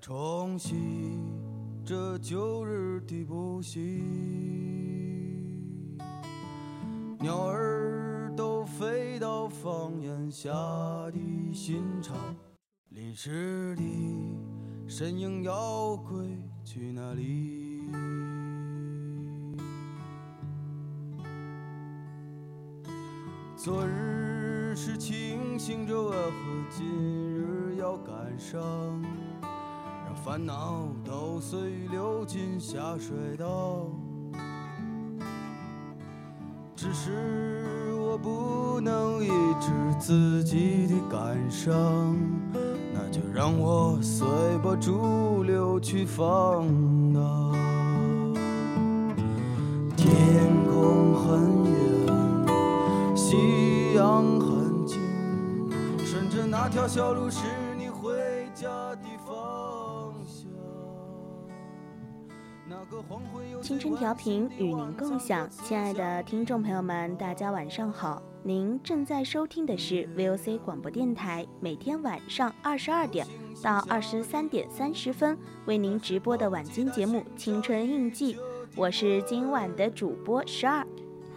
来冲洗这旧日的不息，鸟儿都飞到房檐下的新巢，淋湿的身影要归去哪里？昨日是清醒着，为何今日要感伤？烦恼都随流进下水道，只是我不能抑制自己的感伤，那就让我随波逐流去放荡。天空很远，夕阳很近，顺着那条小路是青春调频与您共享，亲爱的听众朋友们，大家晚上好！您正在收听的是 VOC 广播电台，每天晚上二十二点到二十三点三十分为您直播的晚间节目《青春印记》，我是今晚的主播十二。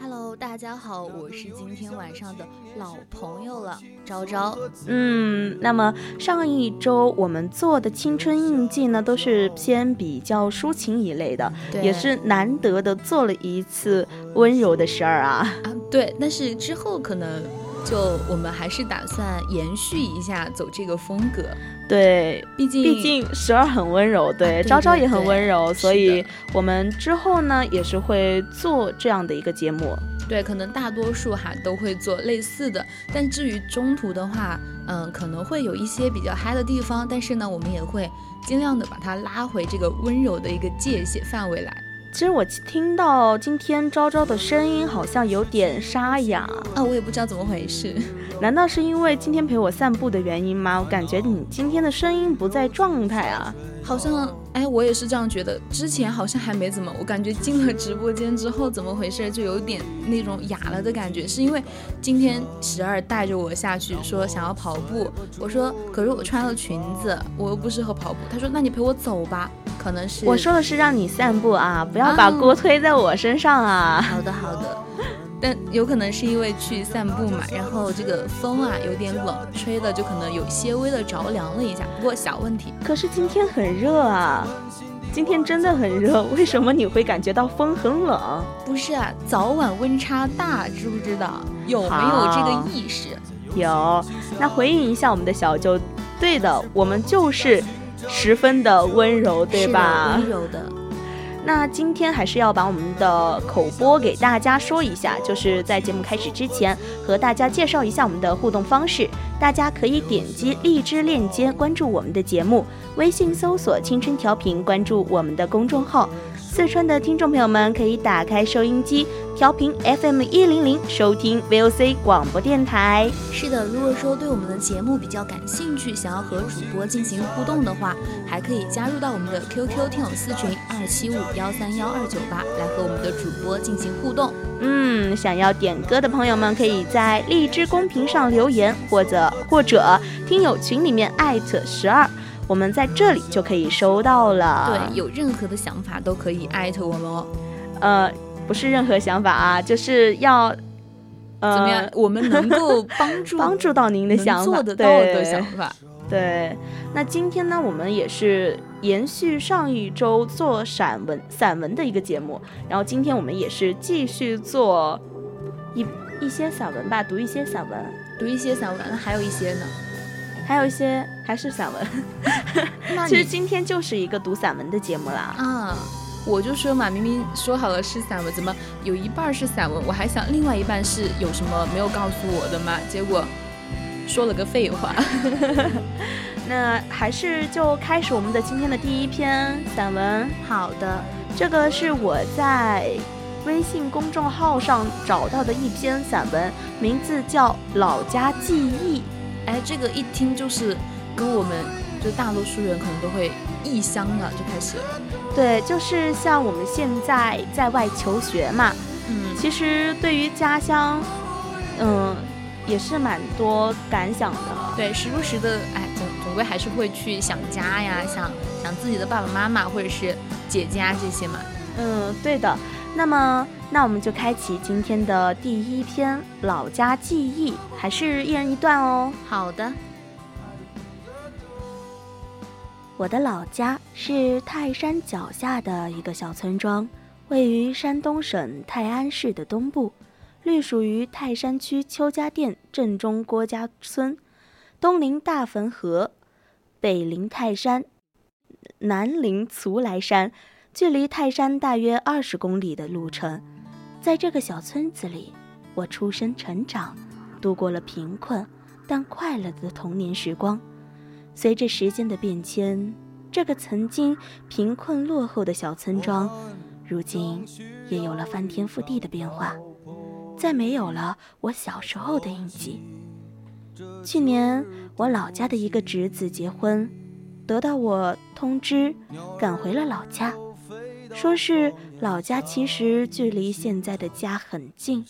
Hello，大家好，我是今天晚上的老朋友了，昭昭。嗯，那么上一周我们做的青春印记呢，都是偏比较抒情一类的，也是难得的做了一次温柔的事儿啊。啊，对，但是之后可能就我们还是打算延续一下走这个风格。对，毕竟毕竟十二很温柔，对，昭昭也很温柔，所以我们之后呢也是会做这样的一个节目。对，可能大多数哈都会做类似的，但至于中途的话，嗯，可能会有一些比较嗨的地方，但是呢，我们也会尽量的把它拉回这个温柔的一个界限范围来。其实我听到今天昭昭的声音好像有点沙哑。啊，我也不知道怎么回事，难道是因为今天陪我散步的原因吗？我感觉你今天的声音不在状态啊，好像，哎，我也是这样觉得。之前好像还没怎么，我感觉进了直播间之后，怎么回事就有点那种哑了的感觉，是因为今天十二带着我下去说想要跑步，我说可是我穿了裙子，我又不适合跑步。他说那你陪我走吧。可能是我说的是让你散步啊，不要把锅推在我身上啊。好的好的，但有可能是因为去散步嘛，然后这个风啊有点冷，吹的就可能有些微的着凉了一下，不过小问题。可是今天很热啊，今天真的很热，为什么你会感觉到风很冷？不是啊，早晚温差大，知不知道？有没有这个意识？有。那回应一下我们的小舅，对的，我们就是。十分的温柔，对吧？温柔的。那今天还是要把我们的口播给大家说一下，就是在节目开始之前，和大家介绍一下我们的互动方式。大家可以点击荔枝链接关注我们的节目，微信搜索“青春调频”，关注我们的公众号。四川的听众朋友们可以打开收音机，调频 FM 一零零，收听 VOC 广播电台。是的，如果说对我们的节目比较感兴趣，想要和主播进行互动的话，还可以加入到我们的 QQ 听友私群二七五幺三幺二九八，来和我们的主播进行互动。嗯，想要点歌的朋友们，可以在荔枝公屏上留言，或者或者听友群里面艾特十二。我们在这里就可以收到了。对，有任何的想法都可以艾特我们哦。呃，不是任何想法啊，就是要，呃，怎么样？我们能够帮助 帮助到您的想法，做得到的想法。对，那今天呢，我们也是延续上一周做散文散文的一个节目，然后今天我们也是继续做一一些散文吧，读一些散文，读一些散文，还有一些呢，还有一些还是散文。其实今天就是一个读散文的节目啦。啊，我就说嘛，明明说好了是散文，怎么有一半是散文？我还想另外一半是有什么没有告诉我的吗，结果说了个废话。那还是就开始我们的今天的第一篇散文。好的，这个是我在微信公众号上找到的一篇散文，名字叫《老家记忆》。哎，这个一听就是跟我们就大多数人可能都会异乡了，就开始，对，就是像我们现在在外求学嘛，嗯，其实对于家乡，嗯，也是蛮多感想的。对，时不时的，哎，总总归还是会去想家呀，想想自己的爸爸妈妈或者是姐姐啊这些嘛。嗯，对的。那么，那我们就开启今天的第一篇《老家记忆》，还是一人一段哦。好的，我的老家是泰山脚下的一个小村庄，位于山东省泰安市的东部，隶属于泰山区邱家店镇中郭家村，东临大汾河，北临泰山，南临徂来山，距离泰山大约二十公里的路程。在这个小村子里，我出生成长，度过了贫困但快乐的童年时光。随着时间的变迁，这个曾经贫困落后的小村庄，如今也有了翻天覆地的变化，再没有了我小时候的印记。去年，我老家的一个侄子结婚，得到我通知，赶回了老家，说是老家其实距离现在的家很近，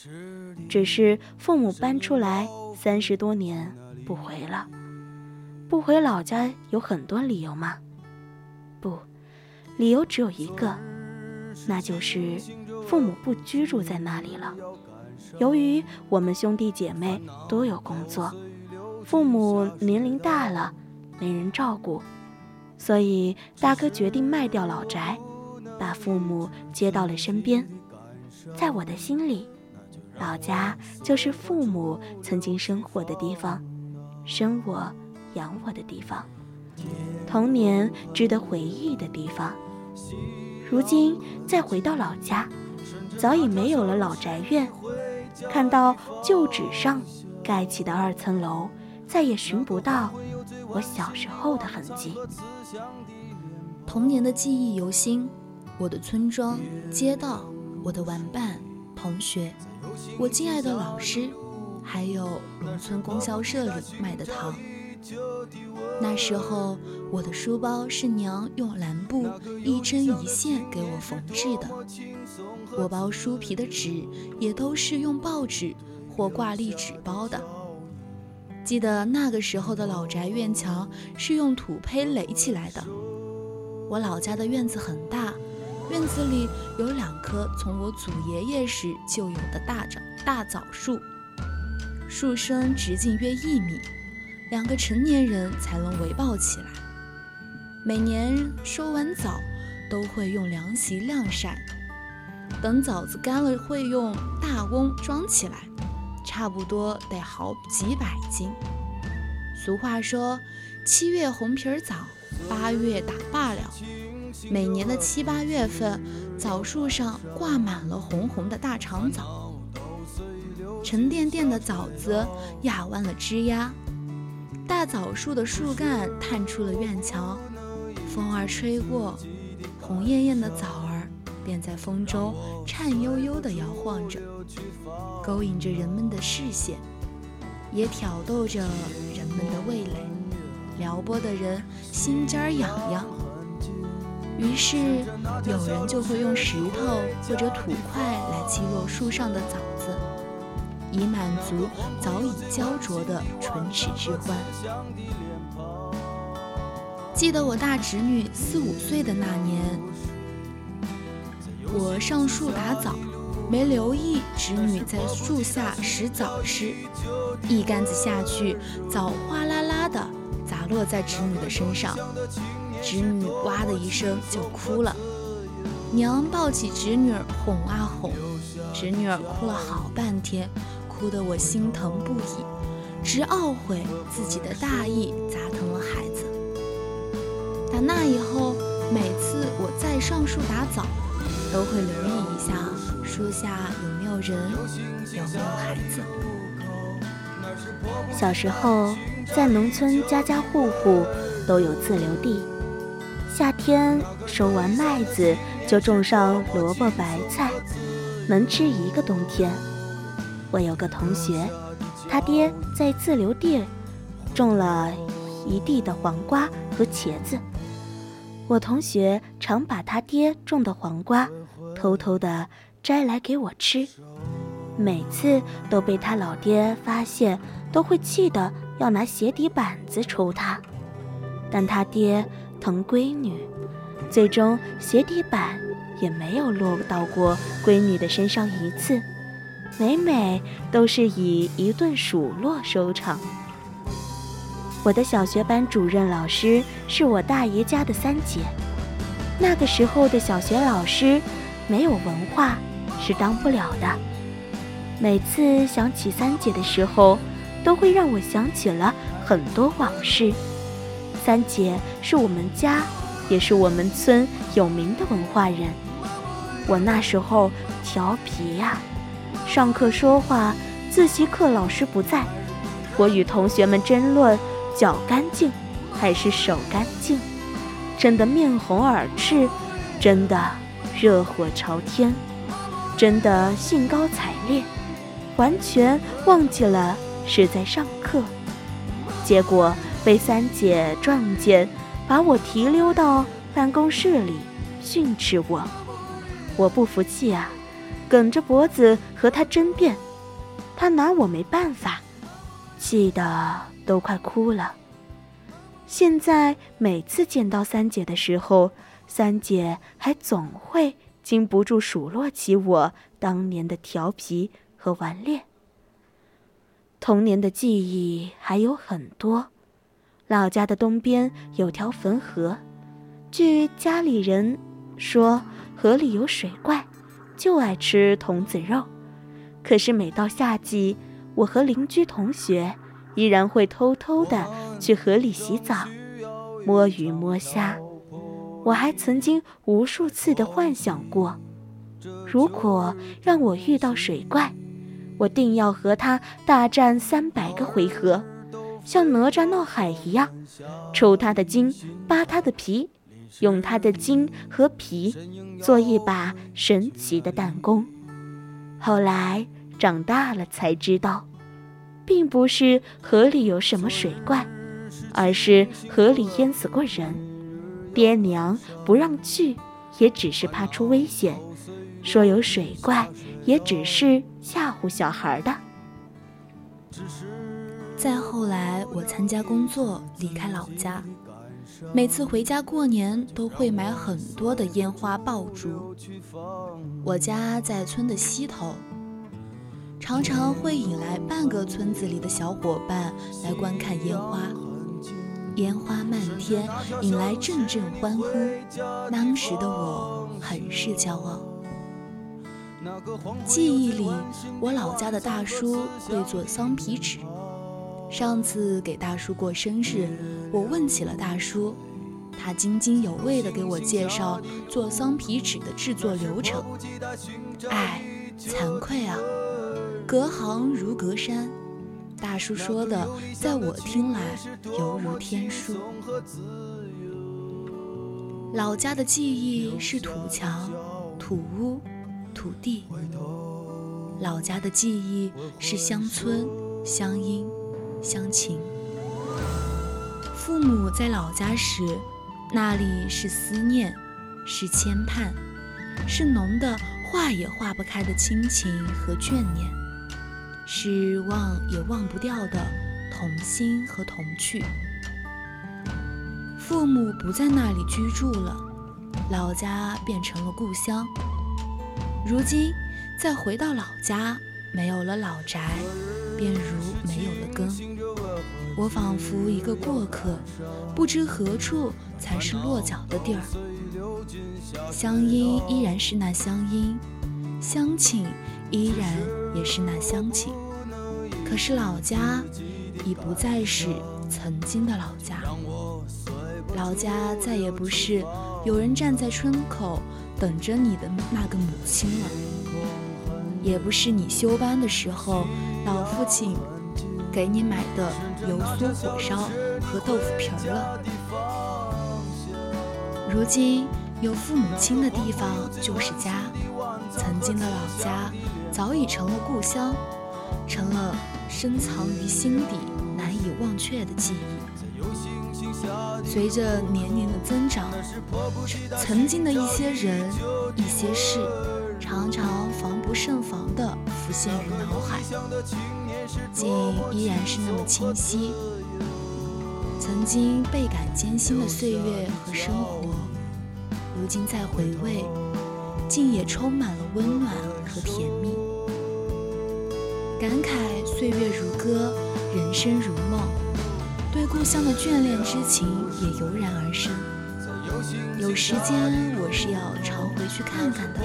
只是父母搬出来三十多年不回了。不回老家有很多理由吗？不，理由只有一个，那就是父母不居住在那里了。由于我们兄弟姐妹都有工作，父母年龄大了，没人照顾，所以大哥决定卖掉老宅，把父母接到了身边。在我的心里，老家就是父母曾经生活的地方，生我。养我的地方，童年值得回忆的地方。如今再回到老家，早已没有了老宅院，看到旧址上盖起的二层楼，再也寻不到我小时候的痕迹。童年的记忆犹新，我的村庄、街道，我的玩伴、同学，我敬爱的老师，还有农村供销社里卖的糖。那时候，我的书包是娘用蓝布一针一线给我缝制的，我包书皮的纸也都是用报纸或挂历纸包的。记得那个时候的老宅院墙是用土坯垒起来的。我老家的院子很大，院子里有两棵从我祖爷爷时就有的大枣大枣树，树身直径约一米。两个成年人才能围抱起来。每年收完枣，都会用凉席晾晒，等枣子干了，会用大瓮装起来，差不多得好几百斤。俗话说：“七月红皮枣，八月打罢了。”每年的七八月份，枣树上挂满了红红的大长枣，沉甸甸的枣子压弯了枝丫。大枣树的树干探出了院墙，风儿吹过，红艳艳的枣儿便在风中颤悠悠地摇晃着，勾引着人们的视线，也挑逗着人们的味蕾，撩拨的人心尖痒痒。于是，有人就会用石头或者土块来击落树上的枣子。以满足早已焦灼的唇齿之欢。记得我大侄女四五岁的那年，我上树打枣，没留意侄女在树下拾枣吃，一竿子下去，枣哗啦啦的砸落在侄女的身上，侄女哇的一声就哭了。娘抱起侄女哄啊哄，侄女儿哭了好半天，哭得我心疼不已，直懊悔自己的大意砸疼了孩子。打那以后，每次我再上树打枣，都会留意一下树下有没有人，有没有孩子。小时候，在农村，家家户户都有自留地，夏天收完麦子。就种上萝卜白菜，能吃一个冬天。我有个同学，他爹在自留地种了一地的黄瓜和茄子。我同学常把他爹种的黄瓜偷偷的摘来给我吃，每次都被他老爹发现，都会气得要拿鞋底板子抽他。但他爹疼闺女。最终，鞋底板也没有落到过闺女的身上一次，每每都是以一顿数落收场。我的小学班主任老师是我大爷家的三姐，那个时候的小学老师没有文化是当不了的。每次想起三姐的时候，都会让我想起了很多往事。三姐是我们家。也是我们村有名的文化人。我那时候调皮呀，上课说话，自习课老师不在，我与同学们争论脚干净还是手干净，争得面红耳赤，争得热火朝天，争得兴高采烈，完全忘记了是在上课，结果被三姐撞见。把我提溜到办公室里训斥我，我不服气啊，梗着脖子和他争辩，他拿我没办法，气得都快哭了。现在每次见到三姐的时候，三姐还总会禁不住数落起我当年的调皮和顽劣。童年的记忆还有很多。老家的东边有条汾河，据家里人说，河里有水怪，就爱吃童子肉。可是每到夏季，我和邻居同学依然会偷偷的去河里洗澡、摸鱼摸虾。我还曾经无数次的幻想过，如果让我遇到水怪，我定要和他大战三百个回合。像哪吒闹海一样，抽他的筋，扒他的皮，用他的筋和皮做一把神奇的弹弓。后来长大了才知道，并不是河里有什么水怪，而是河里淹死过人，爹娘不让去，也只是怕出危险，说有水怪，也只是吓唬小孩的。再后来，我参加工作，离开老家，每次回家过年都会买很多的烟花爆竹。我家在村的西头，常常会引来半个村子里的小伙伴来观看烟花。烟花漫天，引来阵阵欢呼。当时的我很是骄傲。记忆里，我老家的大叔会做桑皮纸。上次给大叔过生日，我问起了大叔，他津津有味地给我介绍做桑皮纸的制作流程。唉，惭愧啊，隔行如隔山。大叔说的，在我听来犹如天书。老家的记忆是土墙、土屋、土地。老家的记忆是乡村、乡音。乡情。父母在老家时，那里是思念，是牵绊，是浓的化也化不开的亲情和眷念，是忘也忘不掉的童心和童趣。父母不在那里居住了，老家变成了故乡。如今再回到老家，没有了老宅。便如没有了根。我仿佛一个过客，不知何处才是落脚的地儿。乡音依然是那乡音，乡情依然也是那乡情，可是老家已不再是曾经的老家。老家再也不是有人站在村口等着你的那个母亲了，也不是你休班的时候老父亲给你买的油酥火烧和豆腐皮儿了。如今有父母亲的地方就是家，曾经的老家早已成了故乡，成了深藏于心底难以忘却的记忆。随着年龄的增长，曾经的一些人、一些事，常常防不胜防地浮现于脑海，竟依然是那么清晰。曾经倍感艰辛的岁月和生活，如今再回味，竟也充满了温暖和甜蜜。感慨岁月如歌，人生如梦。对故乡的眷恋之情也油然而生。有时间我是要常回去看看的，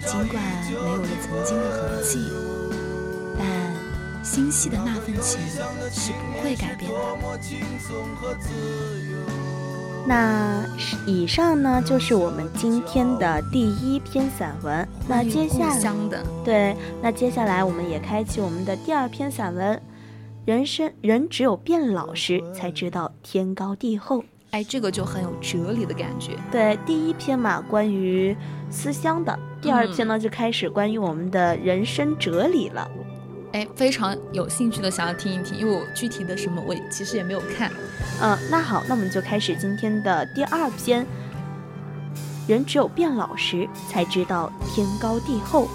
尽管没有了曾经的痕迹，但心系的那份情是不会改变的。那以上呢，就是我们今天的第一篇散文。那接下来，对，那接下来我们也开启我们的第二篇散文。人生人只有变老时，才知道天高地厚。哎，这个就很有哲理的感觉。对，第一篇嘛，关于思乡的；第二篇呢，就开始关于我们的人生哲理了。哎，非常有兴趣的想要听一听，因为我具体的什么，我其实也没有看。嗯，那好，那我们就开始今天的第二篇。人只有变老时，才知道天高地厚。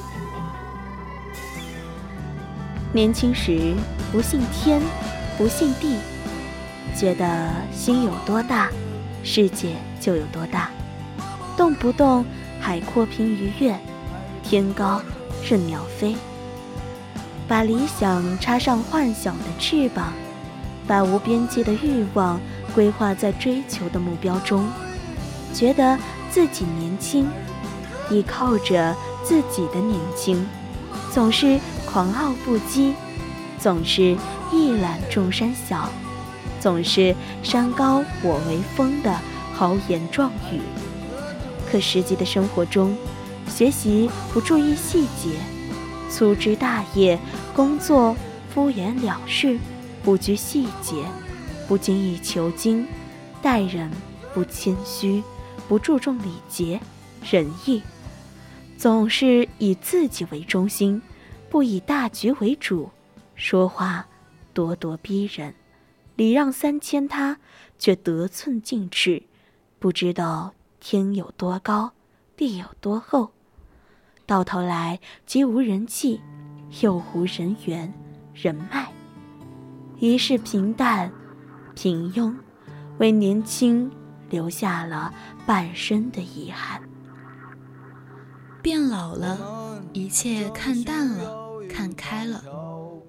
年轻时不信天，不信地，觉得心有多大，世界就有多大，动不动海阔凭鱼跃，天高任鸟飞。把理想插上幻想的翅膀，把无边界的欲望规划在追求的目标中，觉得自己年轻，依靠着自己的年轻，总是。狂傲不羁，总是一览众山小，总是山高我为峰的豪言壮语。可实际的生活中，学习不注意细节，粗枝大叶，工作敷衍了事，不拘细节，不精益求精，待人不谦虚，不注重礼节仁义，总是以自己为中心。不以大局为主，说话咄咄逼人，礼让三千，他却得寸进尺，不知道天有多高，地有多厚，到头来既无人气，又无人缘、人脉，一世平淡、平庸，为年轻留下了半生的遗憾。变老了，一切看淡了，看开了，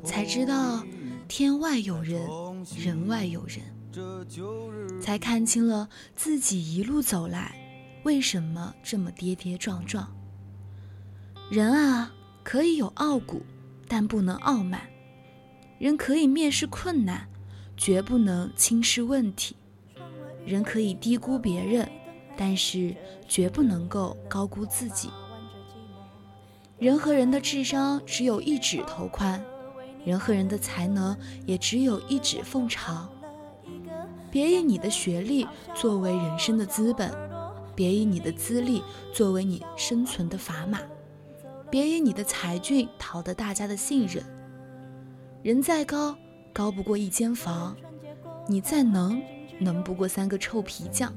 才知道天外有人，人外有人，才看清了自己一路走来为什么这么跌跌撞撞。人啊，可以有傲骨，但不能傲慢；人可以蔑视困难，绝不能轻视问题；人可以低估别人，但是绝不能够高估自己。人和人的智商只有一指头宽，人和人的才能也只有一指缝长。别以你的学历作为人生的资本，别以你的资历作为你生存的砝码，别以你的才俊讨得大家的信任。人再高，高不过一间房；你再能，能不过三个臭皮匠；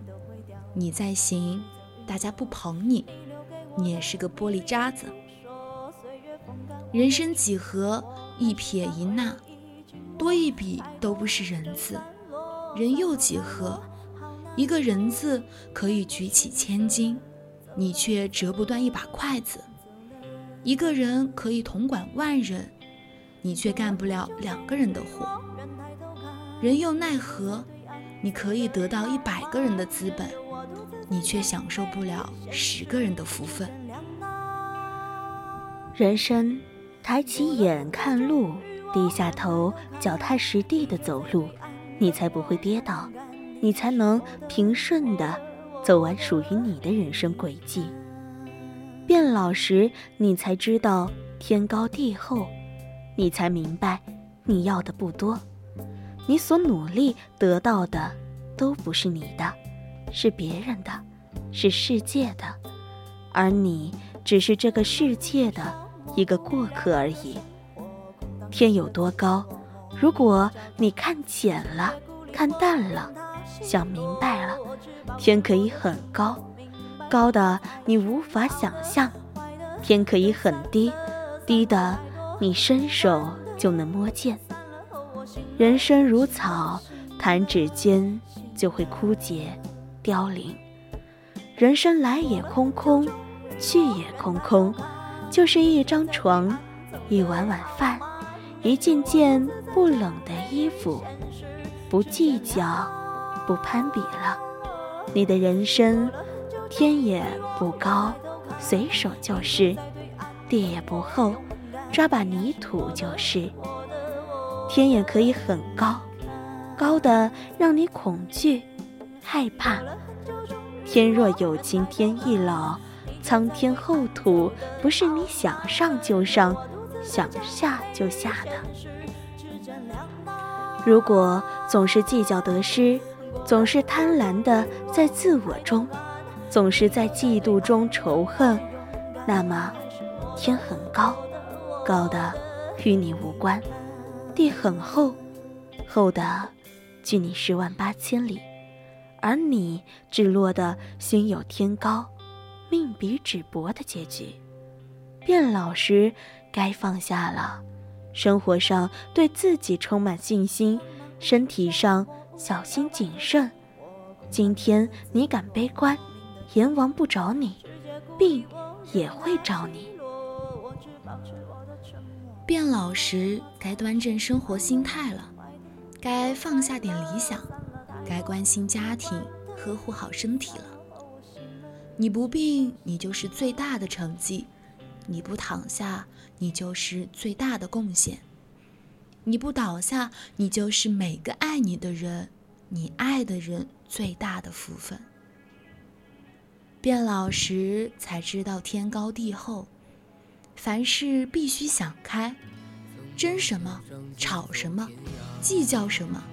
你再行，大家不捧你，你也是个玻璃渣子。人生几何，一撇一捺，多一笔都不是人字；人又几何，一个人字可以举起千斤，你却折不断一把筷子；一个人可以统管万人，你却干不了两个人的活。人又奈何？你可以得到一百个人的资本，你却享受不了十个人的福分。人生，抬起眼看路，低下头脚踏实地的走路，你才不会跌倒，你才能平顺的走完属于你的人生轨迹。变老时，你才知道天高地厚，你才明白你要的不多，你所努力得到的都不是你的，是别人的，是世界的，而你只是这个世界的一个过客而已。天有多高，如果你看浅了，看淡了，想明白了，天可以很高。高的你无法想象，天可以很低，低的你伸手就能摸见。人生如草，弹指间就会枯竭凋零。人生来也空空，去也空空，就是一张床，一碗碗饭，一件件不冷的衣服。不计较，不攀比了，你的人生。天也不高，随手就是；地也不厚，抓把泥土就是。天也可以很高，高的让你恐惧、害怕。天若有情天亦老，苍天厚土不是你想上就上，想下就下的。如果总是计较得失，总是贪婪的在自我中。总是在嫉妒中仇恨，那么天很高，高的与你无关；地很厚，厚的距你十万八千里，而你只落得心有天高，命比纸薄的结局。变老时该放下了，生活上对自己充满信心，身体上小心谨慎。今天你敢悲观？阎王不找你，病也会找你。变老时，该端正生活心态了，该放下点理想，该关心家庭，呵护好身体了。你不病，你就是最大的成绩；你不躺下，你就是最大的贡献；你不倒下，你就是每个爱你的人，你爱的人最大的福分。变老时才知道天高地厚，凡事必须想开，争什么，吵什么，计较什么，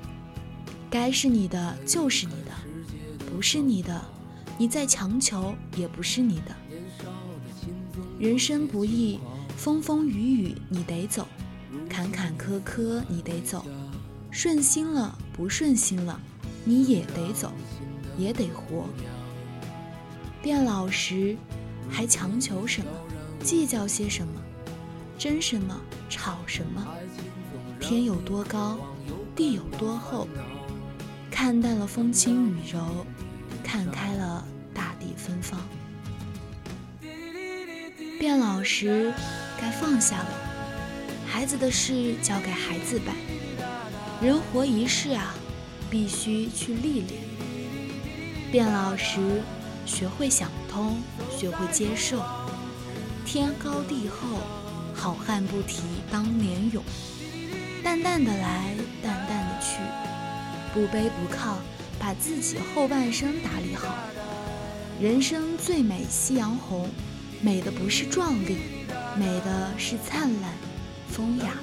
该是你的就是你的，不是你的，你再强求也不是你的。人生不易，风风雨雨你得走，坎坎坷坷你得走，顺心了不顺心了，你也得走，也得活。变老时，还强求什么？计较些什么？争什么？吵什么？天有多高，地有多厚？看淡了风轻雨柔，看开了大地芬芳。变老时，该放下了。孩子的事交给孩子办。人活一世啊，必须去历练。变老时。学会想通，学会接受。天高地厚，好汉不提当年勇。淡淡的来，淡淡的去，不卑不亢，把自己后半生打理好。人生最美夕阳红，美的不是壮丽，美的是灿烂、风雅。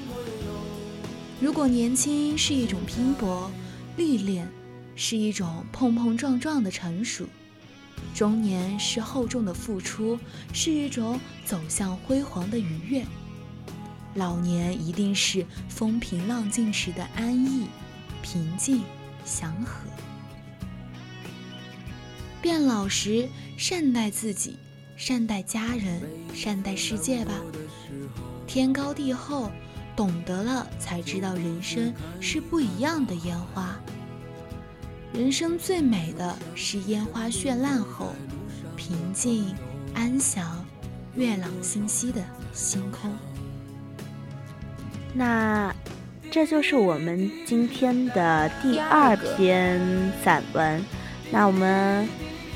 如果年轻是一种拼搏、历练，是一种碰碰撞撞的成熟。中年是厚重的付出，是一种走向辉煌的愉悦；老年一定是风平浪静时的安逸、平静、祥和。变老时，善待自己，善待家人，善待世界吧。天高地厚，懂得了才知道人生是不一样的烟花。人生最美的是烟花绚烂后，平静安详、月朗星稀的星空。那这就是我们今天的第二篇散文。那我们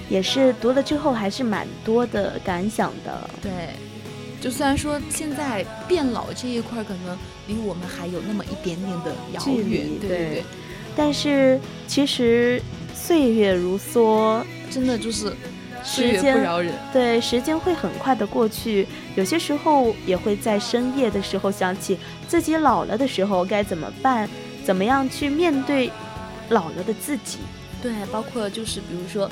也是读了之后，还是蛮多的感想的。对，就虽然说现在变老这一块可能离我们还有那么一点点的遥远，对对对，但是其实岁月如梭，真的就是时间不饶人。对，时间会很快的过去，有些时候也会在深夜的时候想起自己老了的时候该怎么办，怎么样去面对老了的自己。对，包括就是比如说，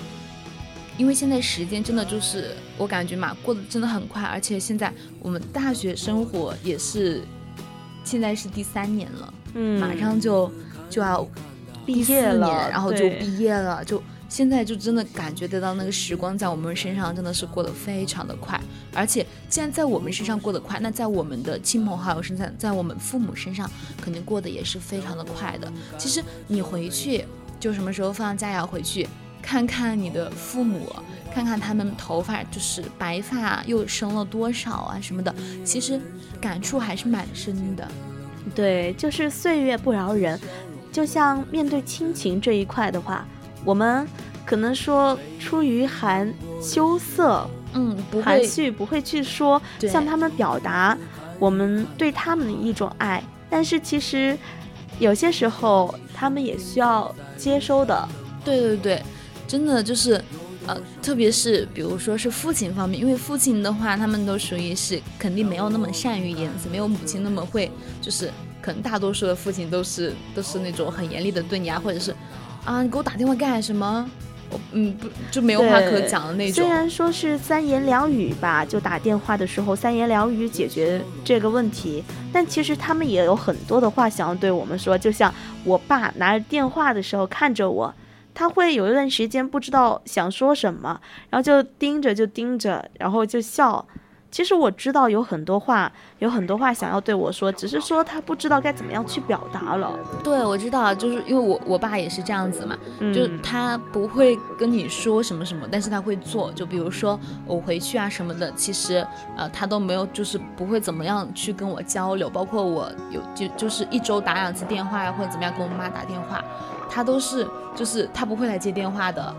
因为现在时间真的就是我感觉嘛，过得真的很快，而且现在我们大学生活也是，现在是第三年了，嗯，马上就就要毕业了，然后就毕业了，就现在就真的感觉得到那个时光在我们身上真的是过得非常的快，而且既然在我们身上过得快，那在我们的亲朋好友身上，在我们父母身上肯定过得也是非常的快的。其实你回去。就什么时候放假要回去看看你的父母，看看他们头发就是白发又生了多少啊什么的，其实感触还是蛮深的。对，就是岁月不饶人。就像面对亲情这一块的话，我们可能说出于含羞涩，嗯，不含蓄，不会去说向他们表达我们对他们的一种爱。但是其实有些时候他们也需要。接收的，对对对，真的就是，呃，特别是比如说是父亲方面，因为父亲的话，他们都属于是肯定没有那么善于言辞，没有母亲那么会，就是可能大多数的父亲都是都是那种很严厉的对你啊，或者是，啊，你给我打电话干什么？我嗯不就没有话可讲的那种。虽然说是三言两语吧，就打电话的时候三言两语解决这个问题，但其实他们也有很多的话想要对我们说。就像我爸拿着电话的时候看着我，他会有一段时间不知道想说什么，然后就盯着就盯着，然后就笑。其实我知道有很多话，有很多话想要对我说，只是说他不知道该怎么样去表达了。对，我知道，就是因为我我爸也是这样子嘛，就他不会跟你说什么什么，但是他会做。就比如说我回去啊什么的，其实呃他都没有，就是不会怎么样去跟我交流。包括我有就就是一周打两次电话呀，或者怎么样跟我妈打电话，他都是就是他不会来接电话的。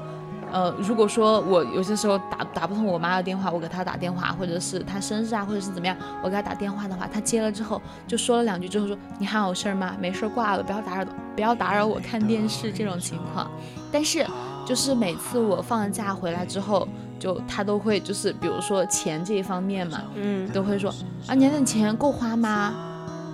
呃，如果说我有些时候打打不通我妈的电话，我给她打电话，或者是她生日啊，或者是怎么样，我给她打电话的话，她接了之后就说了两句之后说你还有事儿吗？没事儿挂了，不要打扰，不要打扰我看电视这种情况。但是就是每次我放假回来之后，就她都会就是比如说钱这一方面嘛，嗯，都会说啊，你的钱够花吗？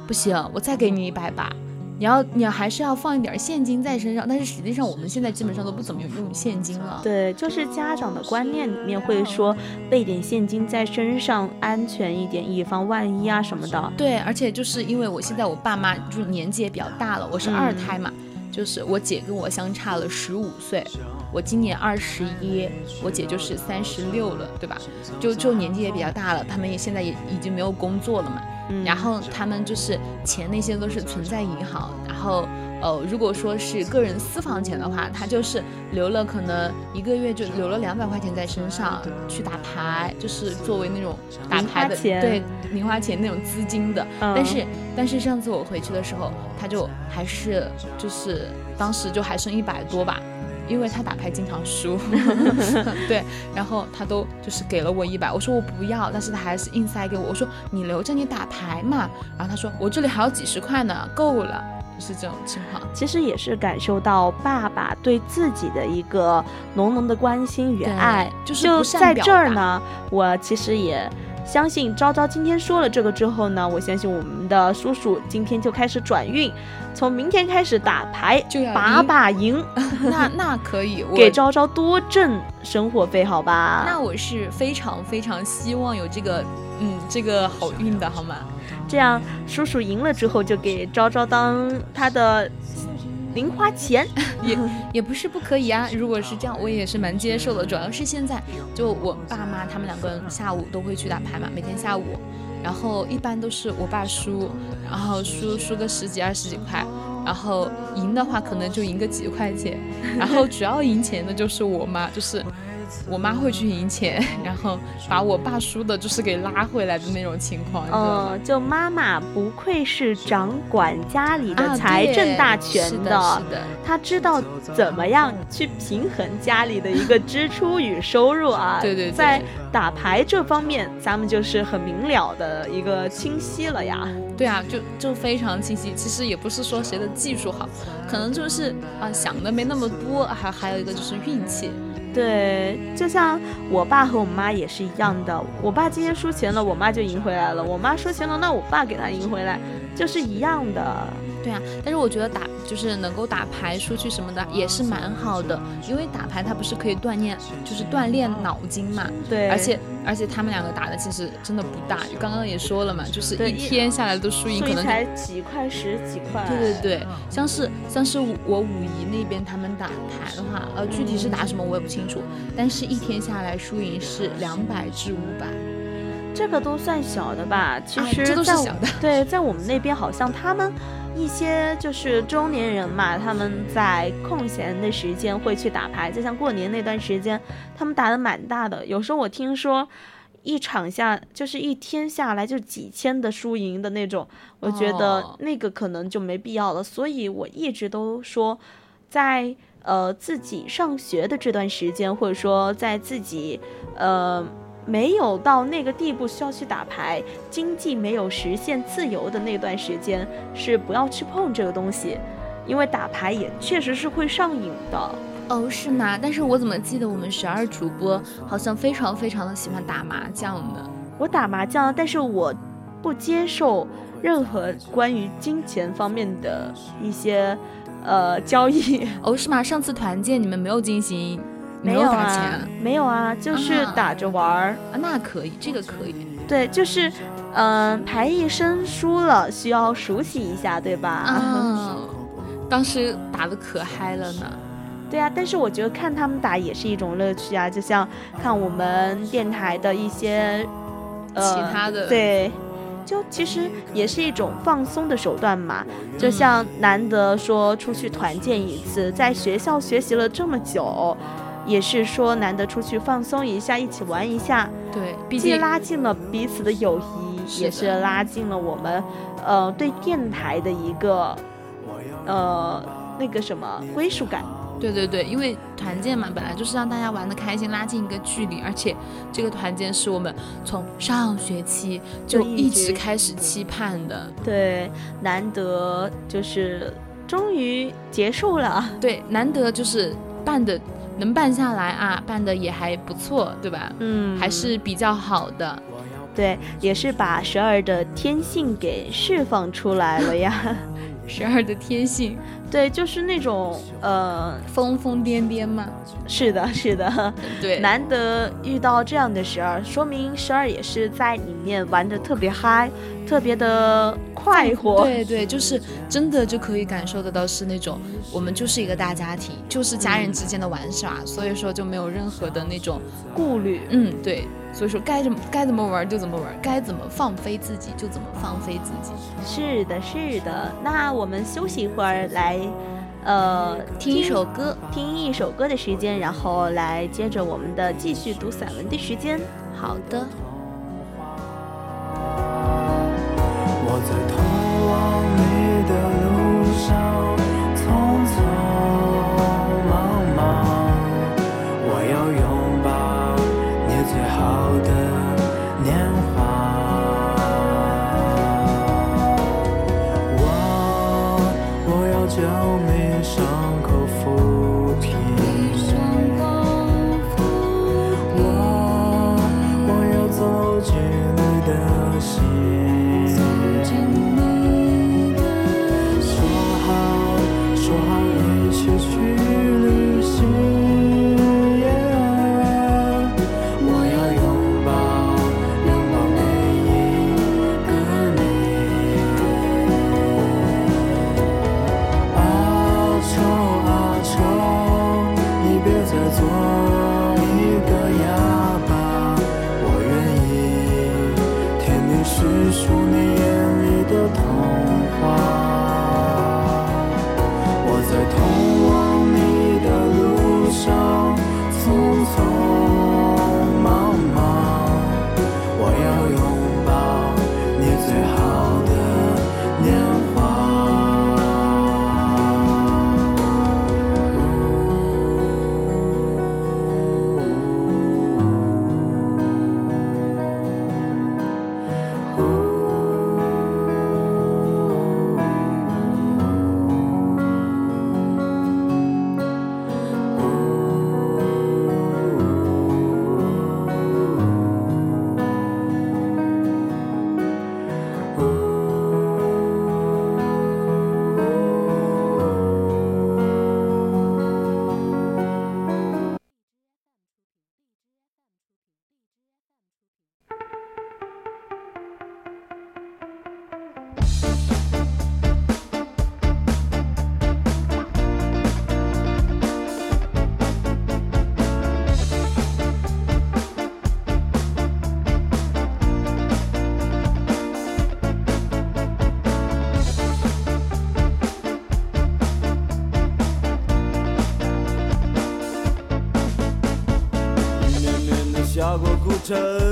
不行，我再给你一百吧。你要，你要还是要放一点现金在身上，但是实际上我们现在基本上都不怎么用现金了。对，就是家长的观念里面会说备点现金在身上安全一点，以防万一啊什么的。对，而且就是因为我现在我爸妈就年纪也比较大了，我是二胎嘛，就是我姐跟我相差了十五岁，我今年二十一，我姐就是三十六了，对吧？就就年纪也比较大了，他们也现在也已经没有工作了嘛。然后他们就是钱那些都是存在银行，然后呃，如果说是个人私房钱的话，他就是留了可能一个月就留了两百块钱在身上去打牌，就是作为那种打牌的对零花钱那种资金的。但是但是上次我回去的时候，他就还是就是当时就还剩一百多吧。因为他打牌经常输，对，然后他都就是给了我一百，我说我不要，但是他还是硬塞给我，我说你留着你打牌嘛，然后他说我这里还有几十块呢，够了，就是这种情况。其实也是感受到爸爸对自己的一个浓浓的关心与爱，就在这儿呢，我其实也。相信昭昭今天说了这个之后呢，我相信我们的叔叔今天就开始转运，从明天开始打牌就要把把赢。那那可以，给昭昭多挣生活费，好吧？那我是非常非常希望有这个嗯这个好运的，好吗？这样叔叔赢了之后，就给昭昭当他的。零花钱 也也不是不可以啊，如果是这样，我也是蛮接受的。主要是现在就我爸妈他们两个人下午都会去打牌嘛，每天下午，然后一般都是我爸输，然后输输个十几二十几块，然后赢的话可能就赢个几块钱，然后主要赢钱的就是我妈，就是我妈会去赢钱，然后把我爸输的就是给拉回来的那种情况。嗯，就妈妈不愧是掌管家里的财政大权的，是的，她知道怎么样去平衡家里的一个支出与收入啊。对对，在打牌这方面，咱们就是很明了的一个清晰了呀。对啊，就就非常清晰。其实也不是说谁的技术好，可能就是啊想的没那么多，还还有一个就是运气。对，就像我爸和我妈也是一样的。我爸今天输钱了，我妈就赢回来了；我妈输钱了，那我爸给他赢回来，就是一样的。对啊，但是我觉得打就是能够打牌出去什么的也是蛮好的，因为打牌它不是可以锻炼，就是锻炼脑筋嘛。对，而且而且他们两个打的其实真的不大，刚刚也说了嘛，就是一天下来的输赢可能才几块十几块。对对对，像是像是我五姨那边他们打牌的话，呃，具体是打什么我也不清楚，但是一天下来输赢是两百至五百，这个都算小的吧？其实这都是小的。对，在我们那边好像他们。一些就是中年人嘛，他们在空闲的时间会去打牌，就像过年那段时间，他们打的蛮大的。有时候我听说，一场下就是一天下来就几千的输赢的那种，我觉得那个可能就没必要了。所以我一直都说，在呃自己上学的这段时间，或者说在自己呃。没有到那个地步需要去打牌，经济没有实现自由的那段时间，是不要去碰这个东西，因为打牌也确实是会上瘾的。哦，是吗？但是我怎么记得我们十二主播好像非常非常的喜欢打麻将呢？我打麻将，但是我不接受任何关于金钱方面的一些呃交易。哦，是吗？上次团建你们没有进行？没有啊，没有啊，就是打着玩儿啊，那可以，这个可以。对，就是，嗯，牌一生疏了，需要熟悉一下，对吧？啊，当时打的可嗨了呢。对啊，但是我觉得看他们打也是一种乐趣啊，就像看我们电台的一些，呃，其他的，对，就其实也是一种放松的手段嘛。就像难得说出去团建一次，在学校学习了这么久。也是说难得出去放松一下，一起玩一下，对，既拉近了彼此的友谊，也是拉近了我们，呃，对电台的一个，呃，那个什么归属感。对对对，因为团建嘛，本来就是让大家玩的开心，拉近一个距离，而且这个团建是我们从上学期就一直开始期盼的。对，难得就是终于结束了。对，难得就是办的。能办下来啊，办的也还不错，对吧？嗯，还是比较好的。对，也是把十二的天性给释放出来了呀。十二的天性，对，就是那种呃疯疯癫癫嘛。是的，是的，对，难得遇到这样的十二，说明十二也是在里面玩的特别嗨，特别的快活。对对，就是真的就可以感受得到是那种我们就是一个大家庭，就是家人之间的玩耍，所以说就没有任何的那种顾虑。嗯，对。所以说该怎么该怎么玩就怎么玩，该怎么放飞自己就怎么放飞自己。是的，是的。那我们休息一会儿，来，呃，听一首歌，听一首歌的时间，然后来接着我们的继续读散文的时间。好的。Just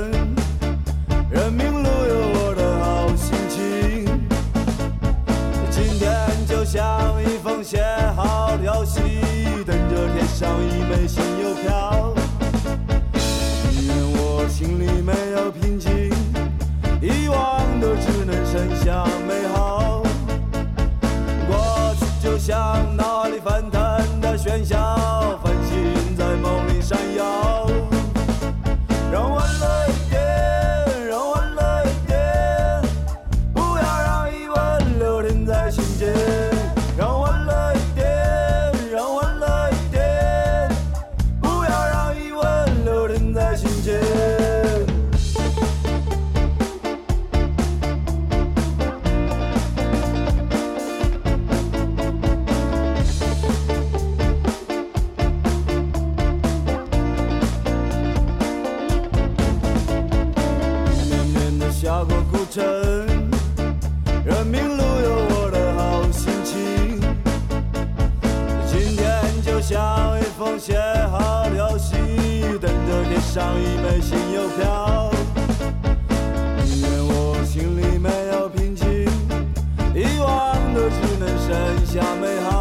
过古城人民路有我的好心情。今天就像一封写好的游戏等着贴上一枚新邮票因为我心里没有平静遗忘的只能剩下美好。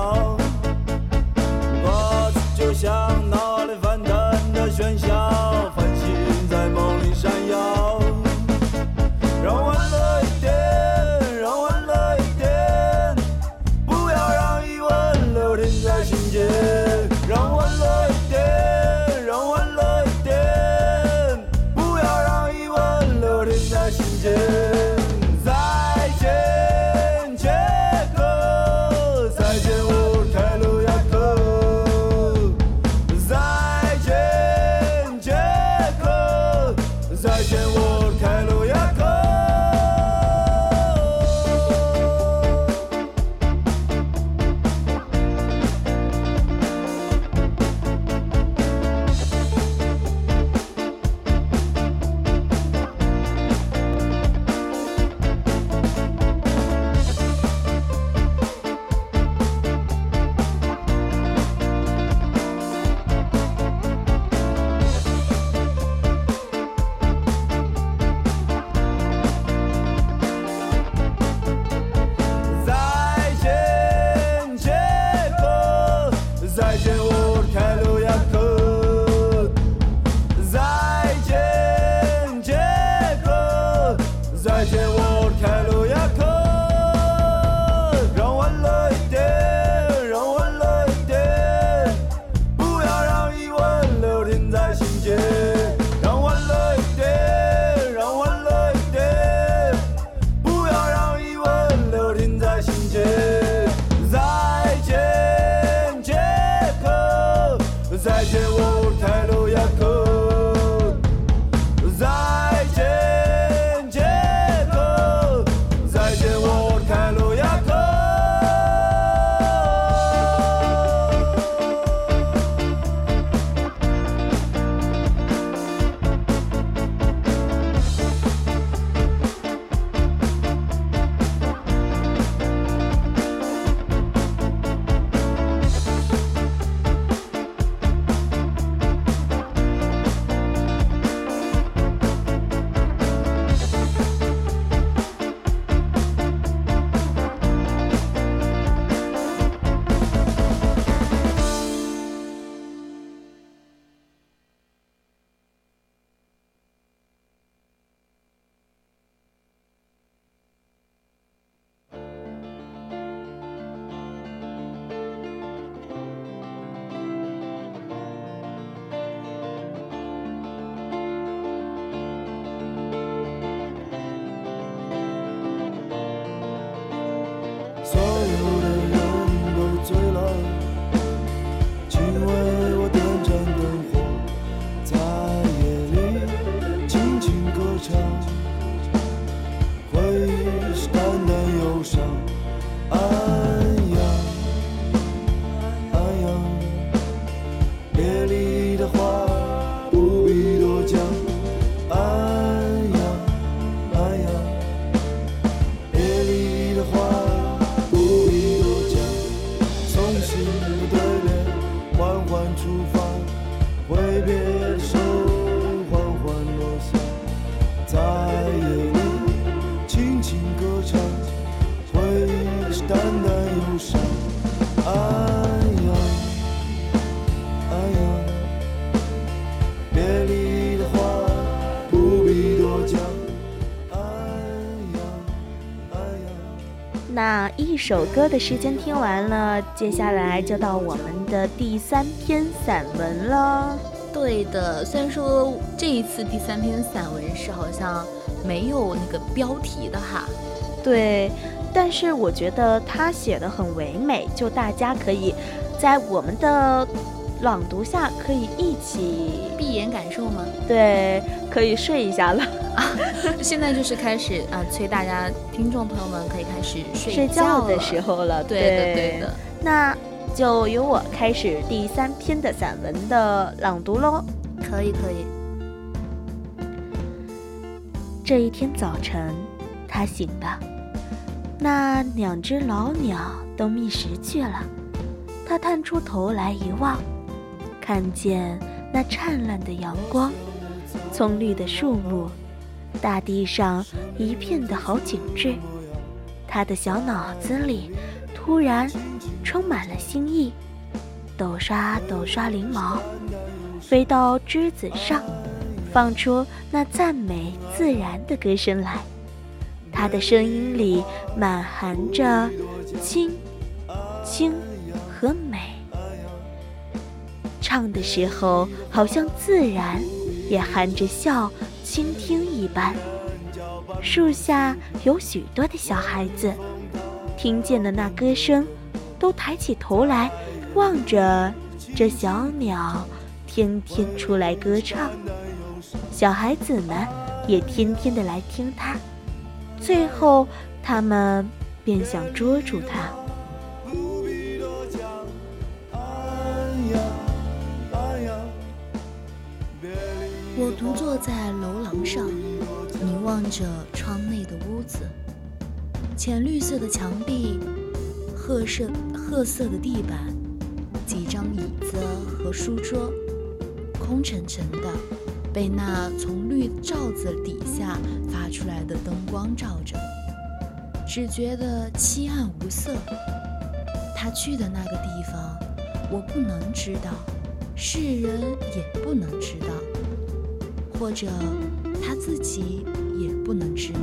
首歌的时间听完了，接下来就到我们的第三篇散文了。对的，虽然说这一次第三篇散文是好像没有那个标题的哈，对，但是我觉得他写的很唯美，就大家可以在我们的朗读下可以一起闭眼感受吗？对，可以睡一下了啊！现在就是开始啊，催大家听众朋友们可以开始睡觉的时候了。对的，对的。那。就由我开始第三篇的散文的朗读喽。可以，可以。这一天早晨，他醒了，那两只老鸟都觅食去了。他探出头来一望，看见那灿烂的阳光，葱绿的树木，大地上一片的好景致。他的小脑子里突然。充满了新意，抖刷抖刷翎毛，飞到枝子上，放出那赞美自然的歌声来。它的声音里满含着清、清和美，唱的时候好像自然也含着笑、倾听一般。树下有许多的小孩子，听见了那歌声。都抬起头来，望着这小鸟，天天出来歌唱。小孩子们也天天的来听它。最后，他们便想捉住它。我独坐在楼廊上，凝望着窗内的屋子，浅绿色的墙壁。褐色褐色的地板，几张椅子和书桌，空沉沉的，被那从绿罩子底下发出来的灯光照着，只觉得漆暗无色。他去的那个地方，我不能知道，世人也不能知道，或者他自己也不能知道。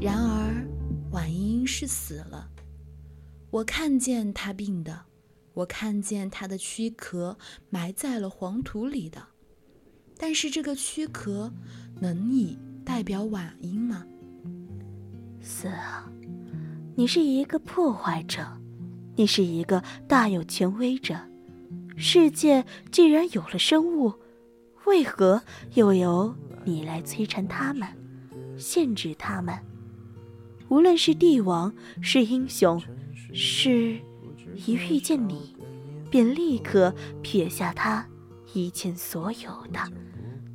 然而，婉英是死了。我看见他病的，我看见他的躯壳埋在了黄土里的，但是这个躯壳能以代表婉英吗？死啊，你是一个破坏者，你是一个大有权威者。世界既然有了生物，为何又由你来摧残他们，限制他们？无论是帝王，是英雄。是，一遇见你，便立刻撇下他以前所有的，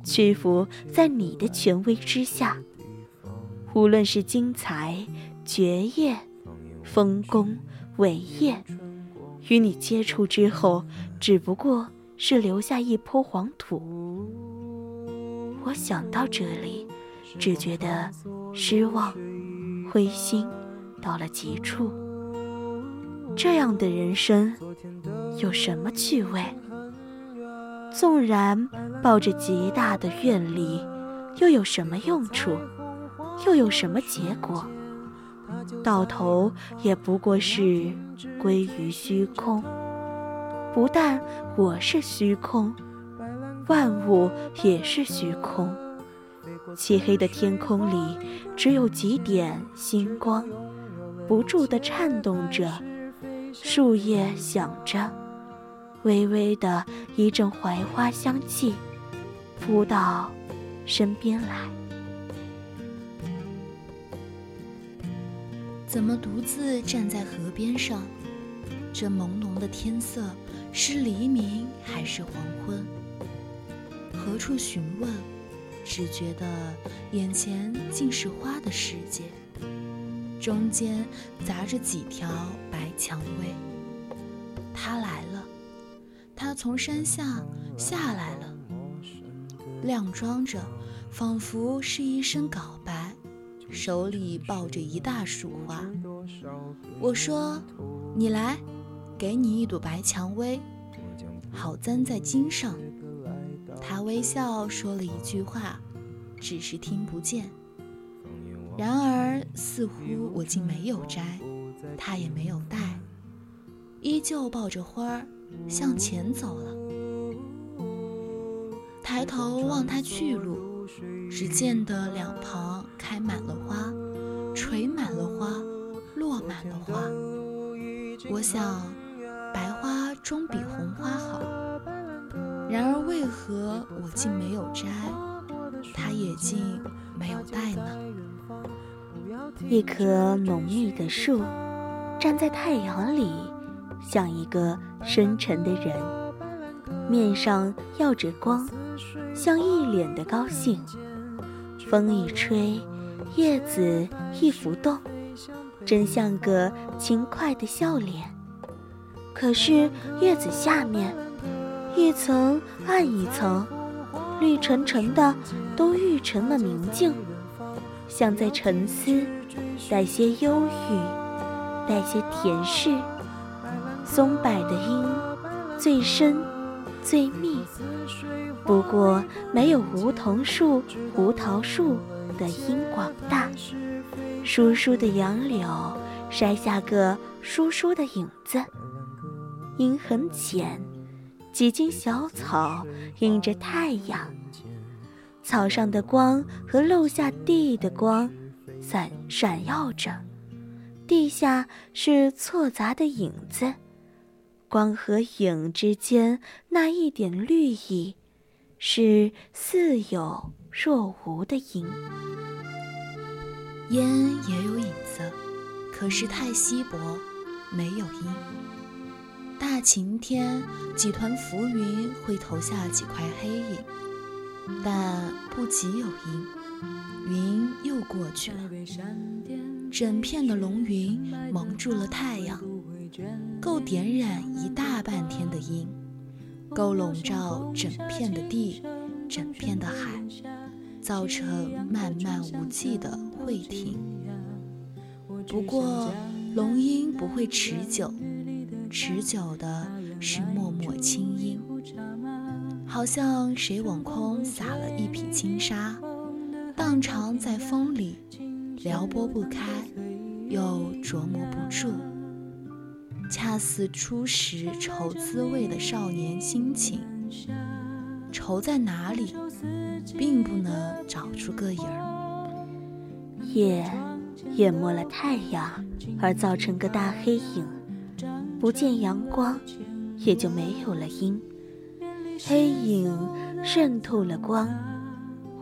屈服在你的权威之下。无论是精彩、绝艳、丰功、伟业，与你接触之后，只不过是留下一坡黄土。我想到这里，只觉得失望、灰心到了极处。这样的人生有什么趣味？纵然抱着极大的愿力，又有什么用处？又有什么结果？到头也不过是归于虚空。不但我是虚空，万物也是虚空。漆黑的天空里，只有几点星光，不住地颤动着。树叶响着，微微的一阵槐花香气扑到身边来。怎么独自站在河边上？这朦胧的天色是黎明还是黄昏？何处询问？只觉得眼前尽是花的世界。中间杂着几条白蔷薇。他来了，他从山下下来了，靓装着，仿佛是一身告白，手里抱着一大束花。我说：“你来，给你一朵白蔷薇，好簪在襟上。”他微笑说了一句话，只是听不见。然而似乎我竟没有摘，他也没有带，依旧抱着花儿向前走了。抬头望他去路，只见得两旁开满了花，垂满了花，落满了花。我想，终比红花好。然而为何我竟没有摘，他也竟没有带呢？一棵浓密的树，站在太阳里，像一个深沉的人，面上耀着光，像一脸的高兴。风一吹，叶子一浮动，真像个轻快的笑脸。可是叶子下面，一层暗一层，绿沉沉的，都郁成了明镜，像在沉思，带些忧郁，带些甜适。松柏的荫最深最密，不过没有梧桐树、胡桃树的荫广大。疏疏的杨柳筛下个疏疏的影子，阴很浅，几茎小草映着太阳，草上的光和漏下地的光闪闪耀着，地下是错杂的影子，光和影之间那一点绿意，是似有若无的影。烟也有影子，可是太稀薄，没有阴。大晴天，几团浮云会投下几块黑影，但不及有阴，云又过去了。整片的龙云蒙住了太阳，够点染一大半天的阴，够笼罩整片的地，整片的海。造成漫漫无际的会停。不过，龙音不会持久，持久的是脉脉清音，好像谁往空撒了一匹轻纱，荡长在风里，撩拨不开，又琢磨不住，恰似初时愁滋味的少年心情。愁在哪里？并不能找出个影儿。夜淹没了太阳，而造成个大黑影，不见阳光，也就没有了阴。黑影渗透了光，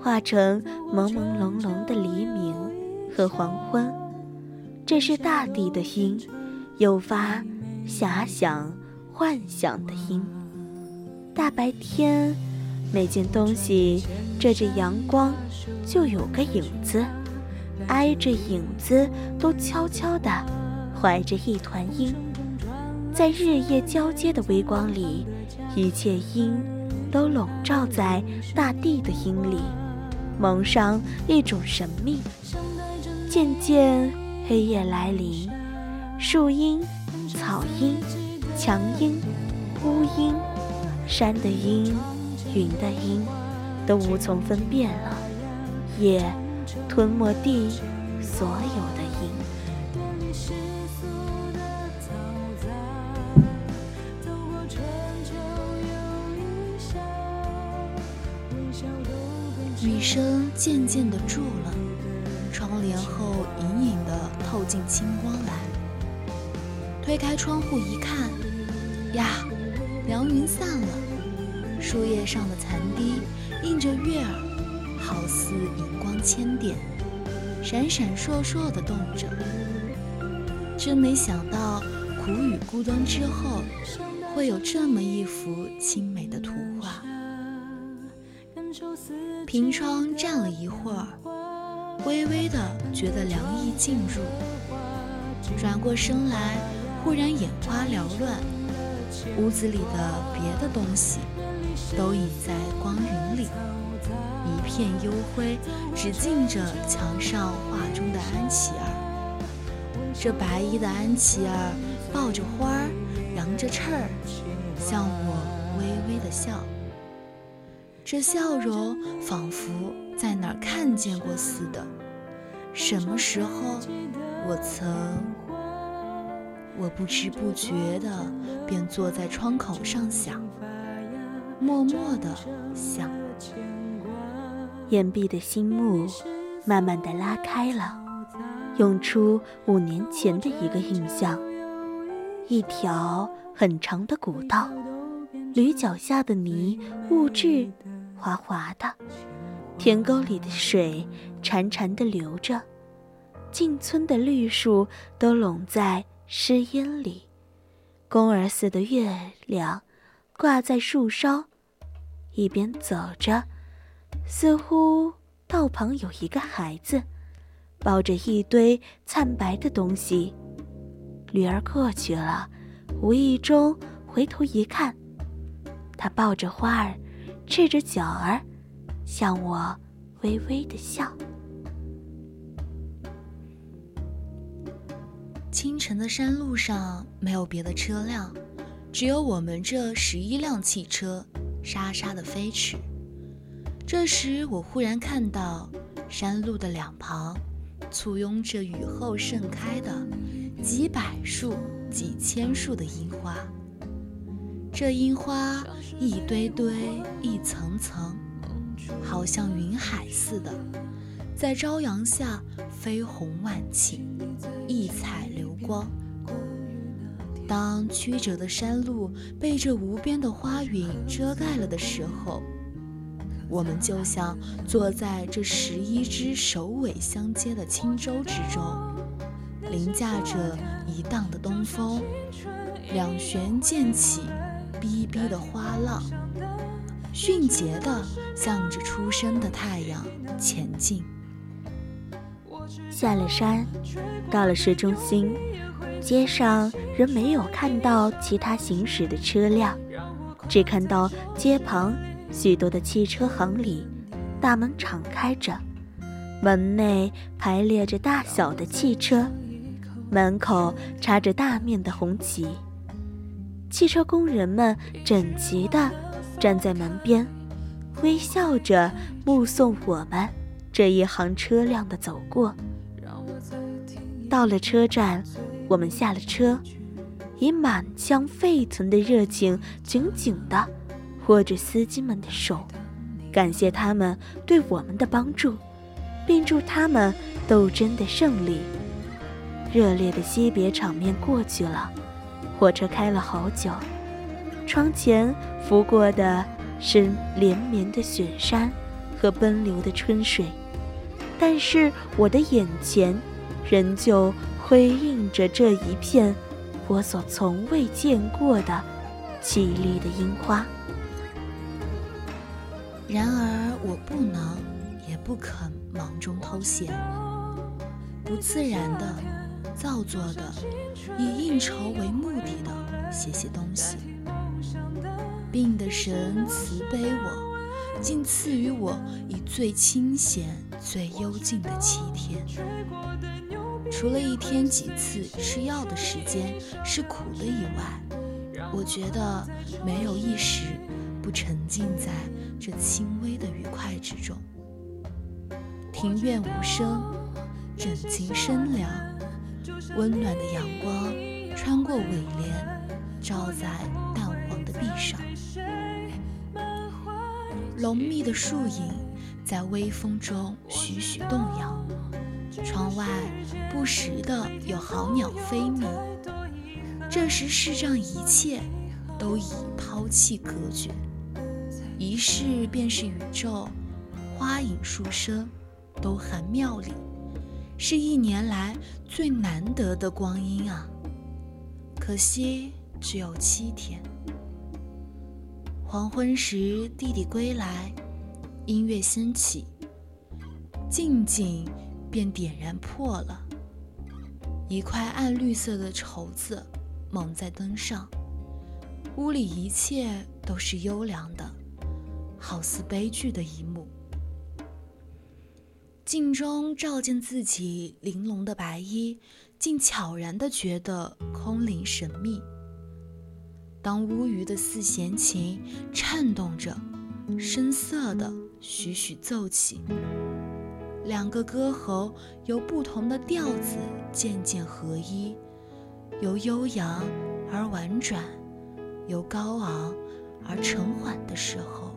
化成朦朦胧胧的黎明和黄昏。这是大地的阴，诱发遐想、幻想的阴。大白天。每件东西遮着阳光，就有个影子；挨着影子，都悄悄地怀着一团阴。在日夜交接的微光里，一切阴都笼罩在大地的阴里，蒙上一种神秘。渐渐黑夜来临，树阴、草阴、墙阴、屋阴、山的阴。云的阴都无从分辨了，夜吞没地所有雨声渐渐的住了，窗帘后隐隐的透进清光来。推开窗户一看，呀，凉云散了。树叶上的残滴映着月儿，好似荧光千点，闪闪烁烁地动着。真没想到，苦雨孤灯之后，会有这么一幅清美的凭窗站了一会儿，微微的觉得凉意进入，转过身来，忽然眼花缭乱，屋子里的别的东西。都隐在光云里，一片幽灰，只映着墙上画中的安琪儿。这白衣的安琪儿抱着花儿，扬着翅儿，向我微微的笑。这笑容仿佛在哪儿看见过似的，什么时候我曾……我不知不觉的便坐在窗口上想，默默的想。掩蔽的心幕慢慢的拉开了，涌出五年前的一个印象：一条很长的古道，驴脚下的泥雾质滑滑的，田沟里的水潺潺的流着，进村的绿树都拢在。湿烟里，宫儿似的月亮挂在树梢，一边走着，似乎道旁有一个孩子，抱着一堆惨白的东西。驴儿过去了，无意中回头一看，他抱着花儿，赤着脚儿，向我微微的笑。清晨的山路上没有别的车辆，只有我们这十一辆汽车沙沙的飞驰。这时，我忽然看到山路的两旁簇拥着雨后盛开的几百束、几千束的樱花。这樱花一堆堆、一层层，好像云海似的，在朝阳下飞红万顷，异彩流。光。当曲折的山路被这无边的花云遮盖了的时候，我们就像坐在这十一只首尾相接的轻舟之中，凌驾着一荡的东风，两旋渐起，逼逼的花浪，迅捷地向着初升的太阳前进。下了山，到了市中心。街上仍没有看到其他行驶的车辆，只看到街旁许多的汽车行里，大门敞开着，门内排列着大小的汽车，门口插着大面的红旗。汽车工人们整齐地站在门边，微笑着目送我们这一行车辆的走过。到了车站。我们下了车，以满腔沸腾的热情，紧紧地握着司机们的手，感谢他们对我们的帮助，并祝他们斗争的胜利。热烈的惜别场面过去了，火车开了好久，窗前拂过的是连绵的雪山和奔流的春水，但是我的眼前仍旧。辉映着这一片我所从未见过的绮丽的樱花。然而，我不能，也不肯忙中偷闲，不自然的、造作的，以应酬为目的的写写东西。病的神慈悲我，竟赐予我以最清闲、最幽静的七天。除了一天几次吃药的时间是苦的以外，我觉得没有一时不沉浸在这轻微的愉快之中。庭院无声，枕巾深凉，温暖的阳光穿过尾帘，照在淡黄的壁上，浓密的树影在微风中徐徐动摇。窗外不时的有好鸟飞鸣，这时世上一切都已抛弃隔绝，一世便是宇宙，花影书生都含妙理，是一年来最难得的光阴啊！可惜只有七天。黄昏时，弟弟归来，音乐兴起，静静。便点燃破了，一块暗绿色的绸子蒙在灯上，屋里一切都是幽凉的，好似悲剧的一幕。镜中照见自己玲珑的白衣，竟悄然的觉得空灵神秘。当乌鱼的四弦琴颤动着，声涩的徐徐奏起。两个歌喉由不同的调子渐渐合一，由悠扬而婉转，由高昂而沉缓的时候，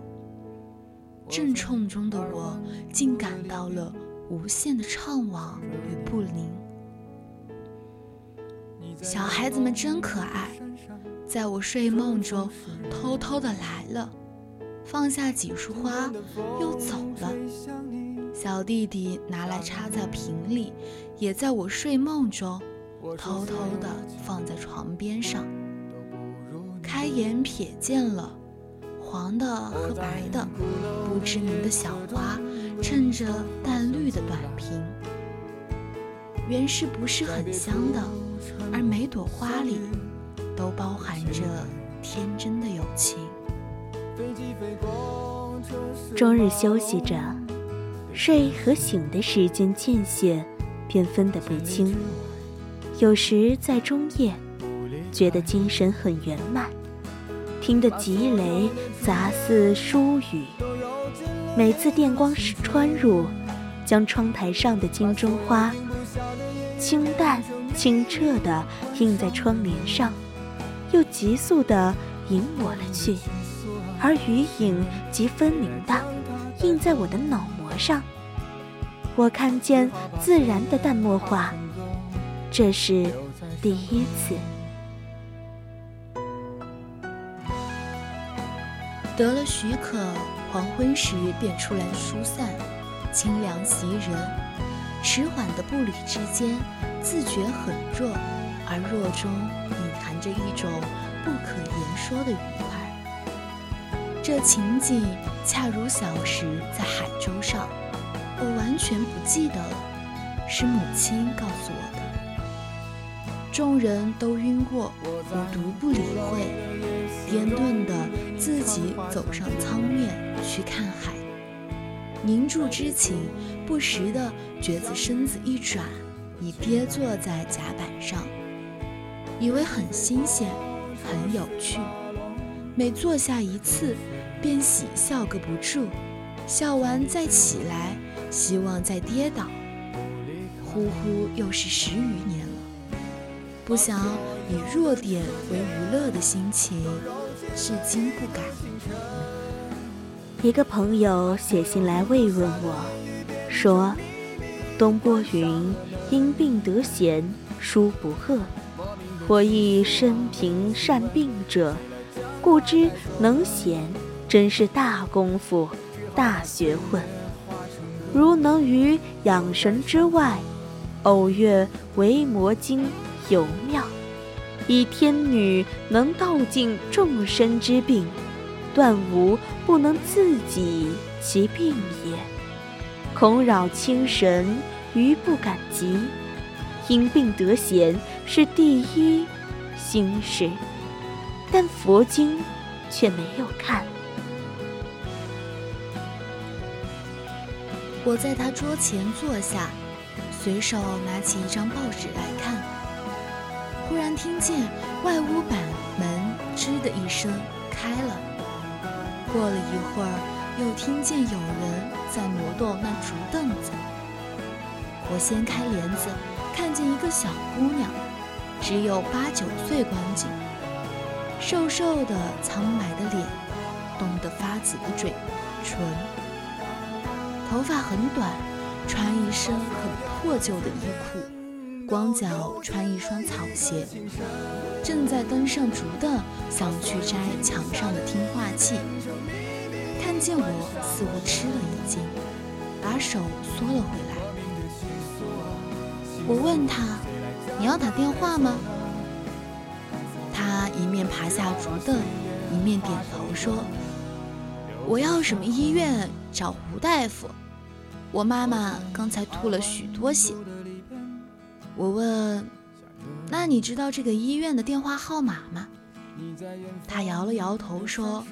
正冲中的我竟感到了无限的怅惘与不宁。小孩子们真可爱，在我睡梦中偷偷的来了，放下几束花又走了。小弟弟拿来插在瓶里，也在我睡梦中偷偷的放在床边上。开眼瞥见了黄的和白的不知名的小花，衬着淡绿的短瓶，原是不是很香的。而每朵花里都包含着天真的友情。终日休息着，睡和醒的时间间歇便分得不清。有时在中夜，觉得精神很圆满，听得急雷杂似疏雨。每次电光穿入，将窗台上的金钟花，清淡。清澈的映在窗帘上，又急速的引我了去；而余影极分明的映在我的脑膜上。我看见自然的淡墨画，这是第一次。得了许可，黄昏时便出来疏散，清凉袭人。迟缓的步履之间，自觉很弱，而弱中隐含着一种不可言说的愉快。这情景恰如小时在海州上，我完全不记得了，是母亲告诉我的。众人都晕过，我独不理会，颠顿的自己走上舱面去看海。凝住之情，不时的觉子身子一转，已跌坐在甲板上，以为很新鲜，很有趣。每坐下一次，便喜笑个不住，笑完再起来，希望再跌倒。呼呼，又是十余年，不想以弱点为娱乐的心情，至今不改。一个朋友写信来慰问我，说：“东波云因病得闲，书不贺。我亦生平善病者，故知能闲真是大功夫、大学问。如能于养神之外，偶阅维摩经尤妙，以天女能道尽众生之病。”断无不能自己其病也，恐扰清神于不敢及。因病得闲是第一心事，但佛经却没有看。我在他桌前坐下，随手拿起一张报纸来看，忽然听见外屋板门吱的一声开了。过了一会儿，又听见有人在挪动那竹凳子。我掀开帘子，看见一个小姑娘，只有八九岁光景，瘦瘦的、苍白的脸，冻得发紫的嘴唇，头发很短，穿一身很破旧的衣裤，光脚穿一双草鞋，正在登上竹凳，想去摘墙上的听话器。看见我，似乎吃了一惊，把手缩了回来。我问他：“你要打电话吗？”他一面爬下竹凳，一面点头说：“我要什么医院找胡大夫？我妈妈刚才吐了许多血。”我问：“那你知道这个医院的电话号码吗？”他摇了摇头说。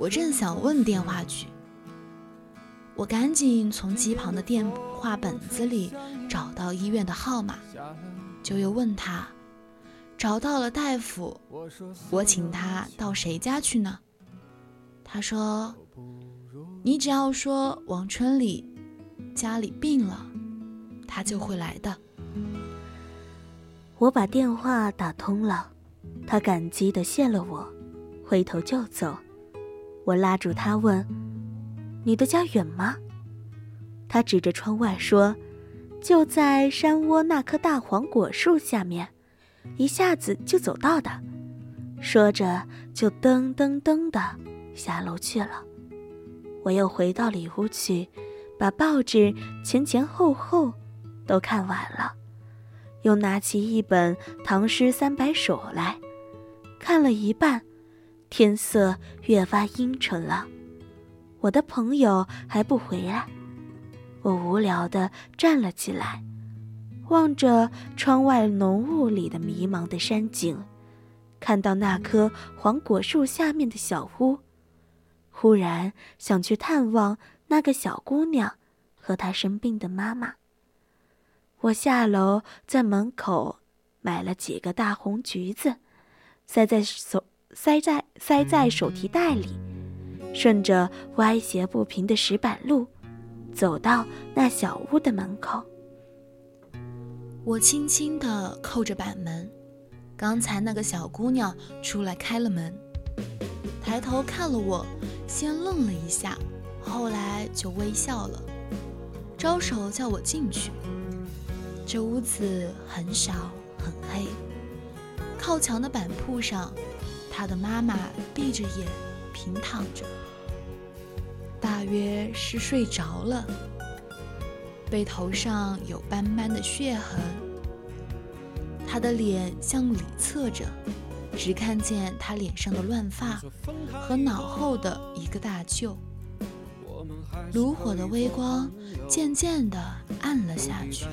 我正想问电话局，我赶紧从机旁的电话本子里找到医院的号码，就又问他，找到了大夫，我请他到谁家去呢？他说，你只要说王春里家里病了，他就会来的。我把电话打通了，他感激的谢了我，回头就走。我拉住他问：“你的家远吗？”他指着窗外说：“就在山窝那棵大黄果树下面，一下子就走到的。”说着就噔噔噔的下楼去了。我又回到里屋去，把报纸前前后后都看完了，又拿起一本《唐诗三百首》来看了一半，天色越发阴沉了。我的朋友还不回来，我无聊的站了起来，望着窗外浓雾里的迷茫的山景，看到那棵黄果树下面的小屋。忽然想去探望那个小姑娘和她生病的妈妈。我下楼，在门口买了几个大红橘子，塞在手塞在塞在手提袋里，顺着歪斜不平的石板路，走到那小屋的门口。我轻轻地扣着板门，刚才那个小姑娘出来开了门，抬头看了我。先愣了一下，后来就微笑了，招手叫我进去。这屋子很小很黑，靠墙的板铺上，他的妈妈闭着眼平躺着，大约是睡着了。背头上有斑斑的血痕，他的脸向里侧着。只看见他脸上的乱发和脑后的一个大臼，炉火的微光渐渐地暗了下去，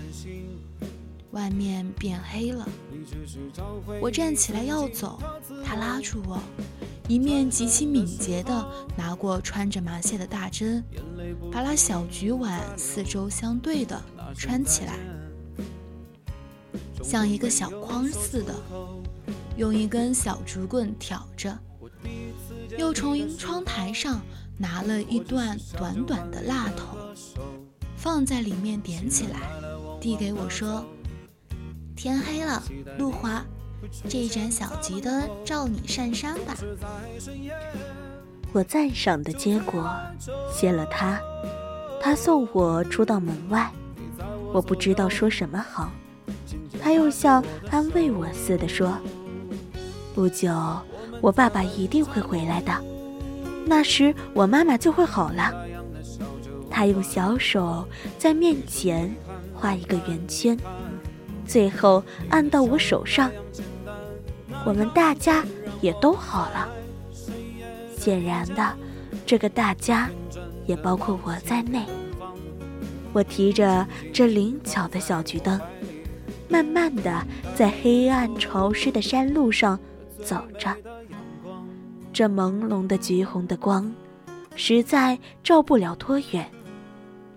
外面变黑了。我站起来要走，他拉住我，一面极其敏捷地拿过穿着麻线的大针，把那小菊碗四周相对的穿起来，像一个小筐似的。用一根小竹棍挑着，又从窗台上拿了一段短短的蜡头，放在里面点起来，递给我说：“天黑了，路滑，这盏小桔灯照你上山吧。”我赞赏的结果，谢了他。他送我出到门外，我不知道说什么好。他又像安慰我似的说。不久，我爸爸一定会回来的，那时我妈妈就会好了。他用小手在面前画一个圆圈，最后按到我手上。我们大家也都好了。显然的，这个大家也包括我在内。我提着这灵巧的小桔灯，慢慢的在黑暗潮湿的山路上。走着，这朦胧的橘红的光，实在照不了多远。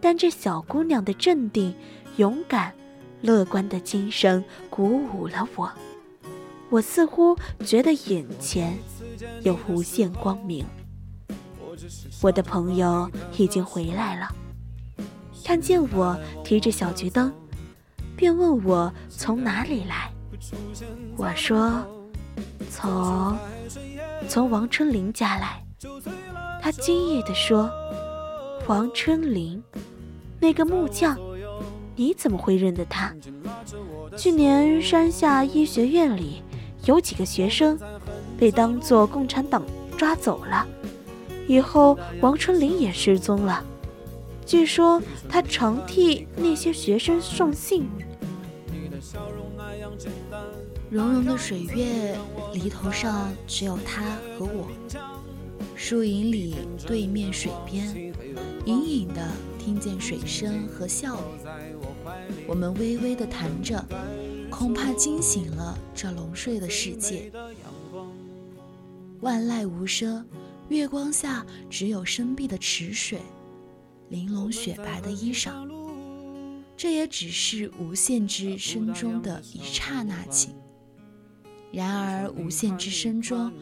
但这小姑娘的镇定、勇敢、乐观的精神鼓舞了我。我似乎觉得眼前有无限光明。我的朋友已经回来了，看见我提着小桔灯，便问我从哪里来。我说。从从王春林家来，他惊异地说：“王春林，那个木匠，你怎么会认得他？去年山下医学院里有几个学生被当作共产党抓走了，以后王春林也失踪了。据说他常替那些学生送信。”融融的水月，犁头上只有他和我。树影里，对面水边，隐隐的听见水声和笑语。我们微微的谈着，恐怕惊醒了这龙睡的世界。万籁无声，月光下只有深碧的池水，玲珑雪白的衣裳。这也只是无限之声中的一刹那情。然而，无限之声中，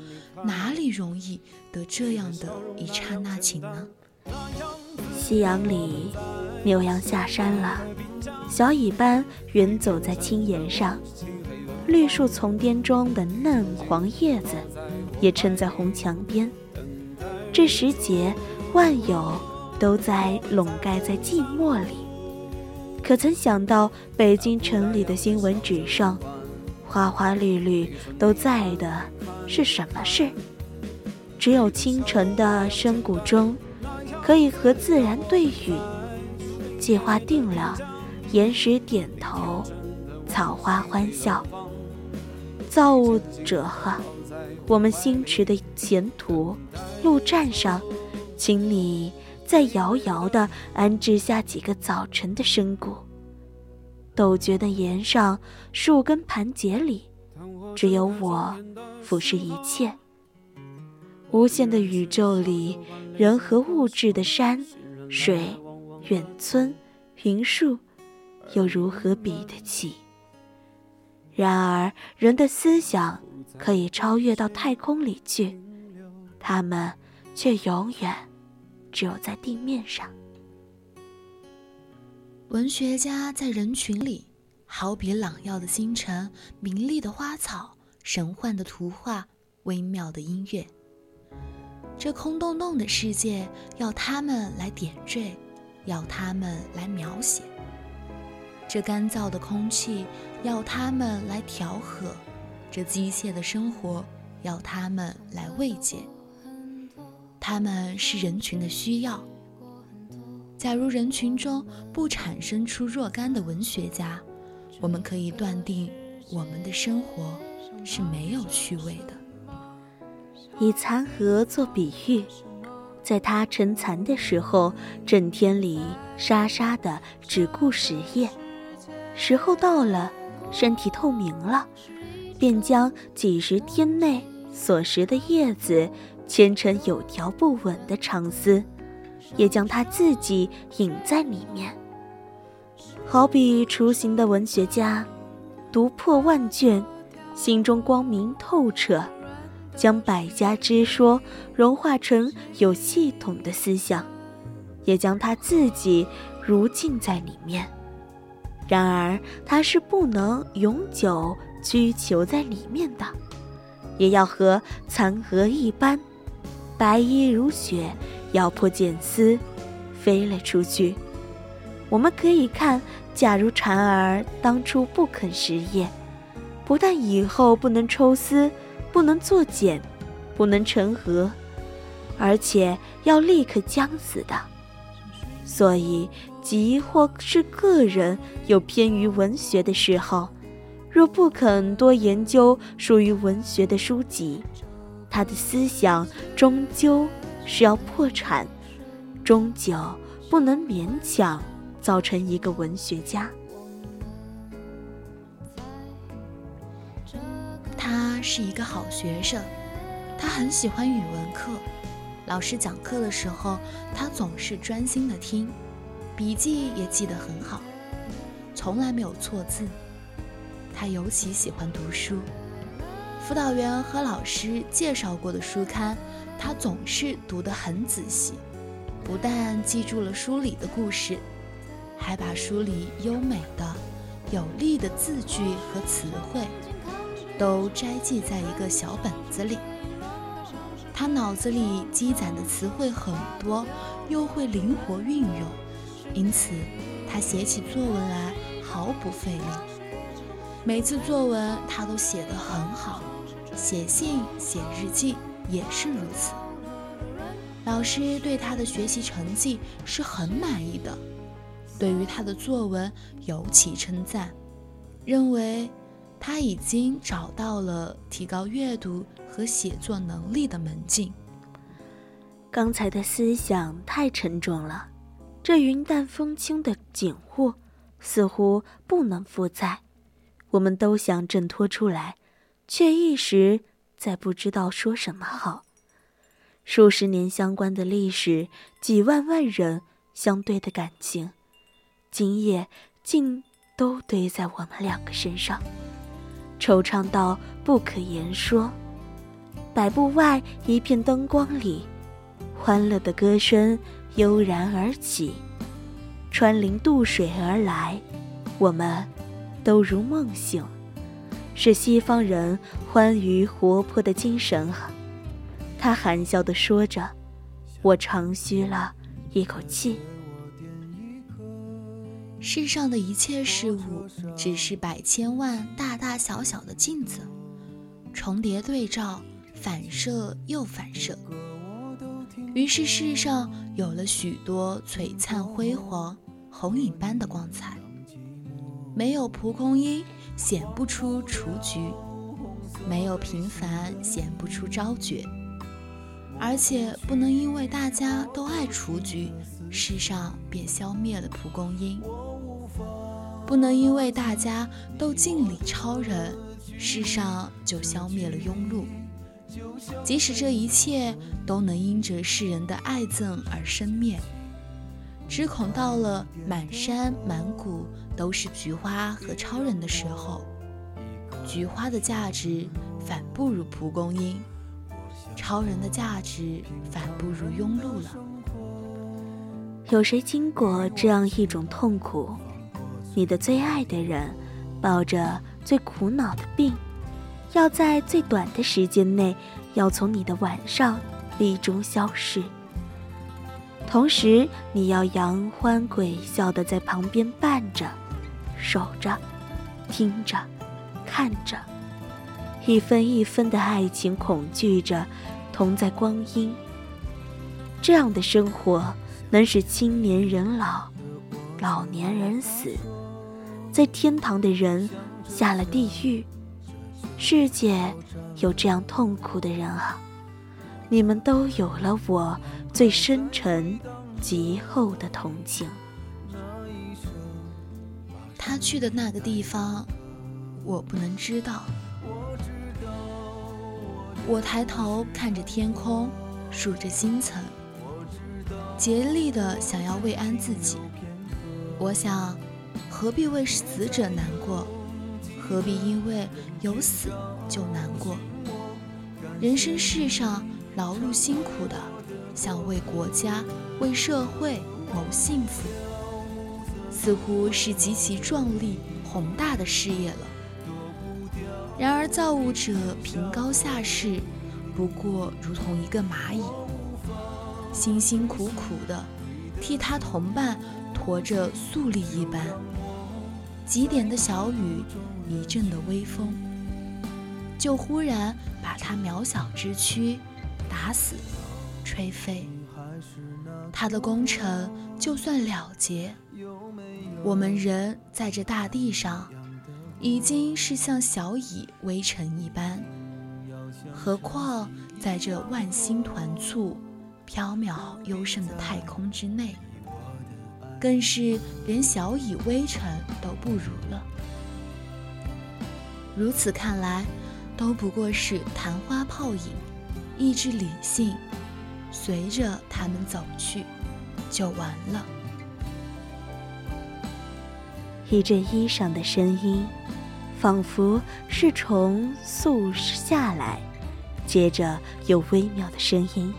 哪里容易得这样的一刹那情呢？夕阳里，牛羊下山了，小尾巴远走在青岩上，绿树丛巅中的嫩黄叶子也衬在红墙边。这时节，万有都在笼盖在寂寞里。可曾想到，北京城里的新闻纸上，花花绿绿都在的是什么事？只有清晨的深谷中，可以和自然对语。计划定了，岩石点头，草花欢笑。造物者呵，我们星驰的前途路站上，请你再遥遥地安置下几个早晨的深谷。陡绝的岩上，树根盘结里，只有我俯视一切。无限的宇宙里，人和物质的山水、远村、云树，又如何比得起？然而，人的思想可以超越到太空里去，他们却永远只有在地面上。文学家在人群里，好比朗耀的星辰、明丽的花草、神幻的图画、微妙的音乐。这空洞洞的世界，要他们来点缀，要他们来描写；这干燥的空气，要他们来调和；这机械的生活，要他们来慰藉。他们是人群的需要。假如人群中不产生出若干的文学家，我们可以断定，我们的生活是没有趣味的。以残荷做比喻，在它成残的时候，整天里沙沙的只顾实业；时候到了，身体透明了，便将几十天内所食的叶子牵成有条不紊的长丝，也将它自己引在里面。好比雏形的文学家，读破万卷，心中光明透彻。将百家之说融化成有系统的思想，也将他自己如浸在里面。然而，他是不能永久居囚在里面的，也要和残荷一般，白衣如雪，咬破茧丝，飞了出去。我们可以看，假如蝉儿当初不肯食叶，不但以后不能抽丝。不能作茧，不能成盒，而且要立刻将死的。所以，即或是个人有偏于文学的嗜好，若不肯多研究属于文学的书籍，他的思想终究是要破产，终究不能勉强造成一个文学家。他是一个好学生，他很喜欢语文课。老师讲课的时候，他总是专心的听，笔记也记得很好，从来没有错字。他尤其喜欢读书，辅导员和老师介绍过的书刊，他总是读得很仔细，不但记住了书里的故事，还把书里优美的、有力的字句和词汇。都摘记在一个小本子里。他脑子里积攒的词汇很多，又会灵活运用，因此他写起作文来毫不费力。每次作文他都写得很好，写信、写日记也是如此。老师对他的学习成绩是很满意的，对于他的作文尤其称赞，认为。他已经找到了提高阅读和写作能力的门径。刚才的思想太沉重了，这云淡风轻的景物似乎不能负载。我们都想挣脱出来，却一时再不知道说什么好。数十年相关的历史，几万万人相对的感情，今夜竟都堆在我们两个身上。惆怅到不可言说。百步外一片灯光里，欢乐的歌声悠然而起，穿林渡水而来，我们都如梦醒，是西方人欢愉活泼的精神啊！他含笑地说着，我长吁了一口气。世上的一切事物，只是百千万大大小小的镜子，重叠对照，反射又反射。于是世上有了许多璀璨辉煌、红影般的光彩。没有蒲公英，显不出雏菊；没有平凡，显不出昭觉。而且不能因为大家都爱雏菊，世上便消灭了蒲公英。不能因为大家都敬礼超人，世上就消灭了庸碌。即使这一切都能因着世人的爱憎而生灭，只恐到了满山满谷都是菊花和超人的时候，菊花的价值反不如蒲公英，超人的价值反不如庸碌了。有谁经过这样一种痛苦？你的最爱的人，抱着最苦恼的病，要在最短的时间内，要从你的晚上里中消失。同时，你要扬欢鬼笑的在旁边伴着、守着、听着、看着，一分一分的爱情恐惧着，同在光阴。这样的生活，能使青年人老，老年人死。在天堂的人下了地狱，世界有这样痛苦的人啊！你们都有了我最深沉、极厚的同情。他去的那个地方，我不能知道。我抬头看着天空，数着星辰，竭力的想要慰安自己。我想。何必为死者难过？何必因为有死就难过？人生世上劳碌辛苦的，想为国家、为社会谋幸福，似乎是极其壮丽宏大的事业了。然而造物者凭高下世，不过如同一个蚂蚁，辛辛苦苦的替他同伴驮着素粒一般。几点的小雨，一阵的微风，就忽然把他渺小之躯打死、吹飞。他的工程就算了结，我们人在这大地上，已经是像小蚁微尘一般，何况在这万星团簇、缥缈幽深的太空之内。更是连小蚁微尘都不如了。如此看来，都不过是昙花泡影，意志理性，随着他们走去，就完了。一阵衣裳的声音，仿佛是从树下来，接着有微妙的声音，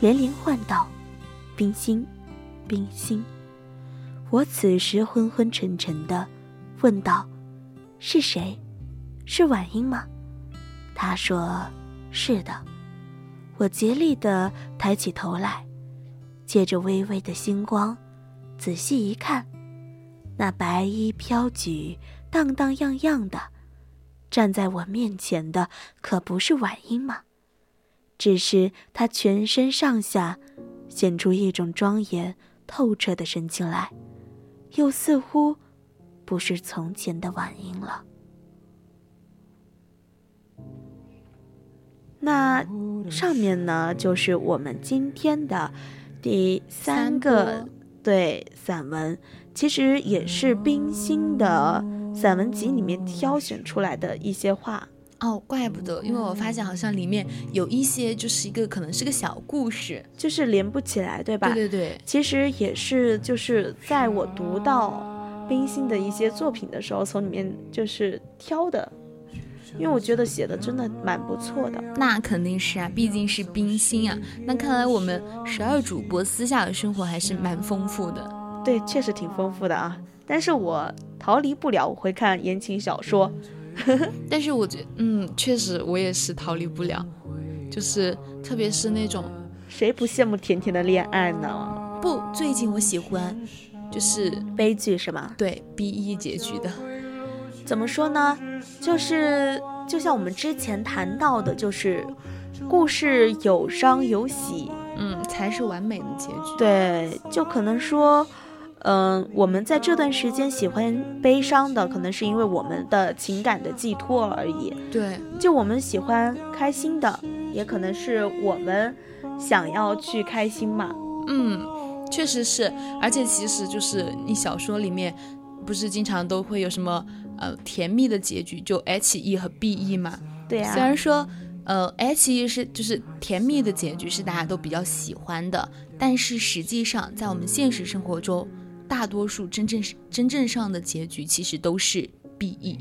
连连唤道：“冰心，冰心。”我此时昏昏沉沉的，问道：“是谁？是婉英吗？”他说：“是的。”我竭力的抬起头来，借着微微的星光，仔细一看，那白衣飘举、荡荡漾漾的，站在我面前的可不是婉英吗？只是她全身上下显出一种庄严透彻的神情来。又似乎不是从前的婉英了。那上面呢，就是我们今天的第三个对散文，其实也是冰心的散文集里面挑选出来的一些话。哦，怪不得，因为我发现好像里面有一些就是一个可能是个小故事，就是连不起来，对吧？对对对，其实也是就是在我读到冰心的一些作品的时候，从里面就是挑的。因为我觉得写的真的蛮不错的。那肯定是啊，毕竟是冰心啊。那看来我们十二主播私下的生活还是蛮丰富的。对，确实挺丰富的啊。但是我逃离不了，我会看言情小说。但是我觉得，嗯，确实我也是逃离不了，就是特别是那种，谁不羡慕甜甜的恋爱呢？不，最近我喜欢，就是悲剧是吗？对，B E 结局的。怎么说呢？就是就像我们之前谈到的，就是故事有伤有喜，嗯，才是完美的结局。对，就可能说。嗯，我们在这段时间喜欢悲伤的，可能是因为我们的情感的寄托而已。对，就我们喜欢开心的，也可能是我们想要去开心嘛。嗯，确实是。而且其实就是你小说里面不是经常都会有什么呃甜蜜的结局，就 H E 和 B E 嘛。对啊。虽然说呃 H E 是就是甜蜜的结局是大家都比较喜欢的，但是实际上在我们现实生活中。大多数真正是真正上的结局，其实都是 B E，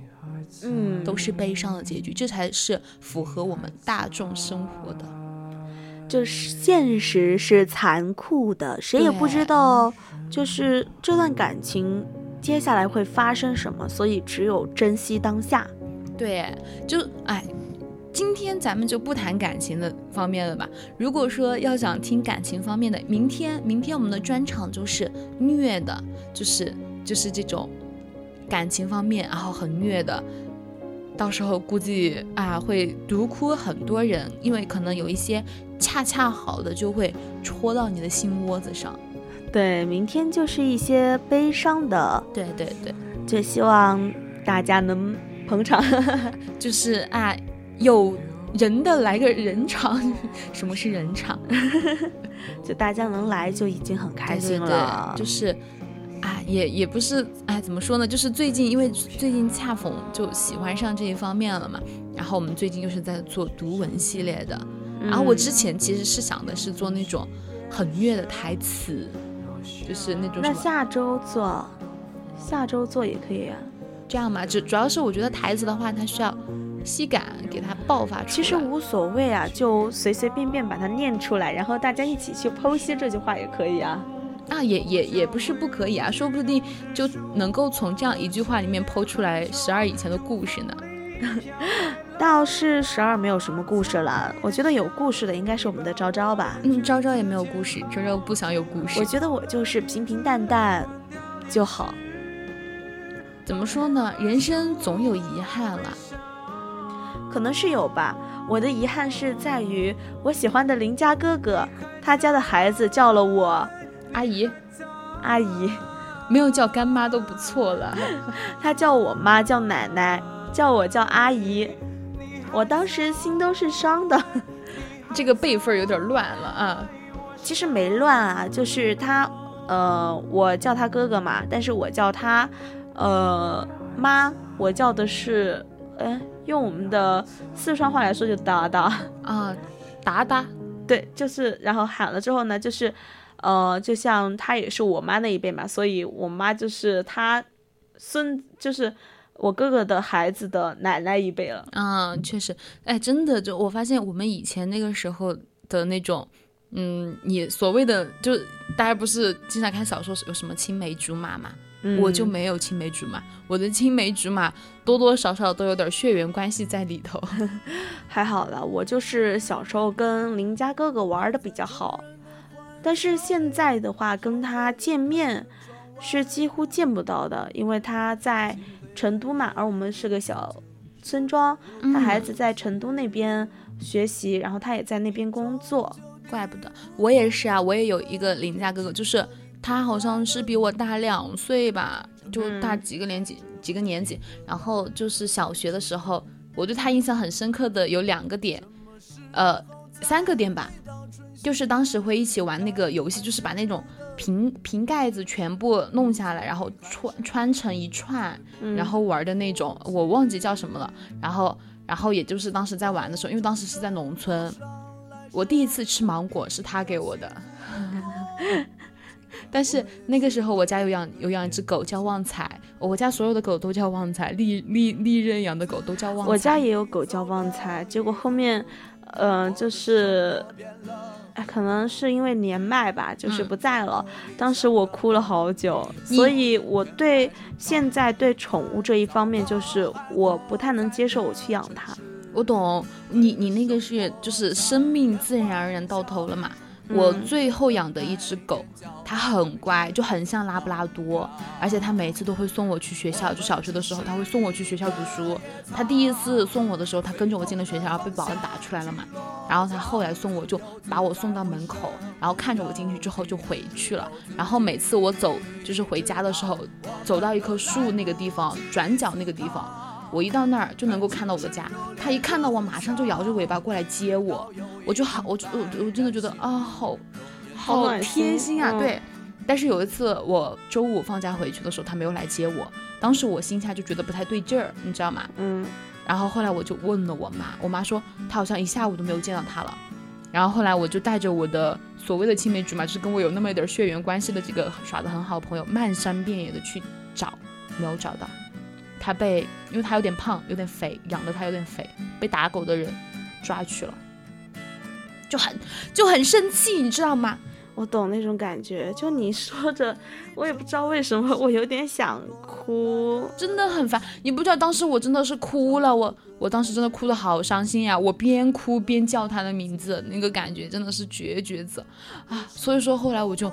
嗯，都是悲伤的结局，这才是符合我们大众生活的。就是现实是残酷的，谁也不知道，就是这段感情接下来会发生什么，所以只有珍惜当下。对，就哎。今天咱们就不谈感情的方面了吧。如果说要想听感情方面的，明天明天我们的专场就是虐的，就是就是这种感情方面，然后很虐的。到时候估计啊会毒哭很多人，因为可能有一些恰恰好的就会戳到你的心窝子上。对，明天就是一些悲伤的。对对对，就希望大家能捧场，就是啊。有人的来个人场，什么是人场？就大家能来就已经很开心了。就是，啊，也也不是，哎，怎么说呢？就是最近，因为最近恰逢就喜欢上这一方面了嘛。然后我们最近又是在做读文系列的。然后我之前其实是想的是做那种很虐的台词，就是那种。那下周做，下周做也可以啊。这样嘛，就主要是我觉得台词的话，它需要。吸感给它爆发出来，其实无所谓啊，就随随便便把它念出来，然后大家一起去剖析这句话也可以啊。啊，也也也不是不可以啊，说不定就能够从这样一句话里面剖出来十二以前的故事呢。倒是十二没有什么故事了，我觉得有故事的应该是我们的昭昭吧。嗯，昭昭也没有故事，昭昭不想有故事。我觉得我就是平平淡淡就好。怎么说呢？人生总有遗憾了。可能是有吧，我的遗憾是在于我喜欢的邻家哥哥，他家的孩子叫了我阿姨，阿姨，没有叫干妈都不错了。他叫我妈叫奶奶，叫我叫阿姨，我当时心都是伤的。这个辈分有点乱了啊。其实没乱啊，就是他，呃，我叫他哥哥嘛，但是我叫他，呃，妈，我叫的是，哎。用我们的四川话来说，就哒哒啊，哒哒，对，就是，然后喊了之后呢，就是，呃，就像他也是我妈那一辈嘛，所以我妈就是他孙，就是我哥哥的孩子的奶奶一辈了。嗯，确实，哎，真的，就我发现我们以前那个时候的那种，嗯，你所谓的，就大家不是经常看小说有什么青梅竹马嘛？我就没有青梅竹马，我的青梅竹马多多少少都有点血缘关系在里头。还好了，我就是小时候跟邻家哥哥玩的比较好，但是现在的话跟他见面是几乎见不到的，因为他在成都嘛，而我们是个小村庄，他孩子在成都那边学习，然后他也在那边工作。怪不得我也是啊，我也有一个邻家哥哥，就是。他好像是比我大两岁吧，就大几个年级几个年级。然后就是小学的时候，我对他印象很深刻的有两个点，呃，三个点吧，就是当时会一起玩那个游戏，就是把那种瓶瓶盖子全部弄下来，然后穿穿成一串，然后玩的那种，我忘记叫什么了。然后，然后也就是当时在玩的时候，因为当时是在农村，我第一次吃芒果是他给我的。但是那个时候我家有养有养一只狗叫旺财，我家所有的狗都叫旺财，历历历任养的狗都叫旺财。我家也有狗叫旺财，结果后面，呃，就是，哎，可能是因为年迈吧，就是嗯不在了。当时我哭了好久，所以我对现在对宠物这一方面，就是我不太能接受我去养它。我懂你，你那个是就是生命自然而然到头了嘛。我嗯最后养的一只狗，它很乖，就很像拉布拉多，而且它每次都会送我去学校。就小学的时候，它会送我去学校读书。它第一次送我的时候，它跟着我进了学校，然后被保安打出来了嘛。然后它后来送我，就把我送到门口，然后看着我进去之后就回去了。然后每次我走就是回家的时候，走到一棵树那个地方，转角那个地方。我一到那儿就能够看到我的家，它一看到我马上就摇着尾巴过来接我，我就好，我就我我真的觉得啊，好好暖贴心心啊，嗯对。但是有一次我周五放假回去的时候，它没有来接我，当时我心下就觉得不太对劲儿，你知道吗？嗯，然后后来我就问了我妈，我妈说她好像一下午都没有见到他了。然后后来我就带着我的所谓的青梅竹马，就是跟我有那么一点血缘关系的几个耍得很好的朋友，漫山遍野的去找，没有找到。他被，因为他有点胖，有点肥，养的他有点肥，被打狗的人抓去了，就很就很生气，你知道吗？我懂那种感觉。就你说着，我也不知道为什么，我有点想哭。真的很烦。你不知道当时我真的是哭了，我我当时真的哭的好伤心呀，我边哭边叫他的名字，那个感觉真的是绝绝子啊！所以说后来我就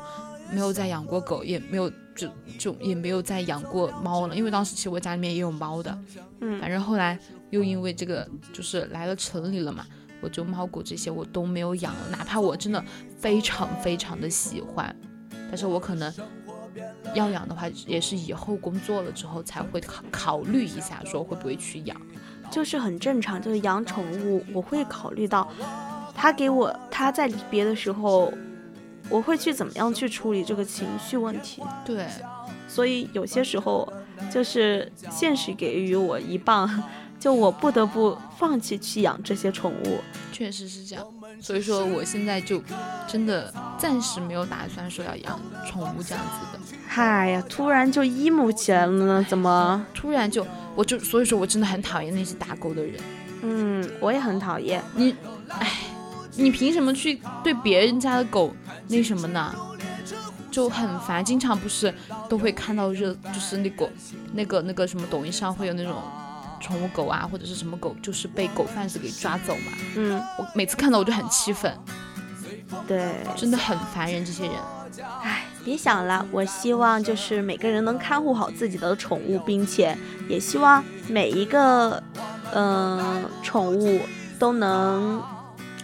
没有再养过狗，也没有就就也没有再养过猫了，因为当时其实我家里面也有猫的，嗯反正后来又因为这个就是来了城里了嘛。我就猫狗这些我都没有养了，哪怕我真的非常非常的喜欢，但是我可能要养的话，也是以后工作了之后才会考考虑一下，说会不会去养。就是很正常，就是养宠物，我会考虑到他给我他在离别的时候，我会去怎么样去处理这个情绪问题。对，所以有些时候就是现实给予我一棒，就我不得不放弃去养这些宠物。确实是这样。所以说我现在就真的暂时没有打算说要养宠物这样子的。嗨呀，突然就 emo 起来了呢？怎么？突然就我就所以说我真的很讨厌那些打狗的人。嗯，我也很讨厌。你，哎，你凭什么去对别人家的狗那什么呢？就很烦，经常不是都会看到热，就是那个那个那个什么抖音上会有那种宠物狗啊，或者是什么狗，就是被狗贩子给抓走嘛。嗯，我每次看到我就很气愤，对，真的很烦人这些人。唉，别想了，我希望就是每个人能看护好自己的宠物，并且也希望每一个嗯、呃宠物都能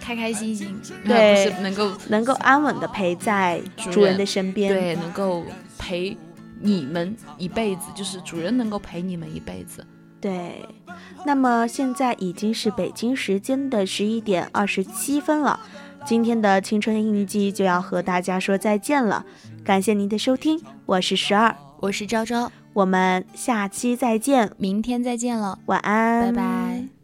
开开心心，对呃不是能够能够安稳的陪在主人的身边。对，能够陪你们一辈子，就是主人能够陪你们一辈子。对，那么现在已经是北京时间的十一点二十七分了，今天的青春印记就要和大家说再见了，感谢您的收听，我是十二，我是昭昭，我们下期再见，明天再见了，晚安，拜拜。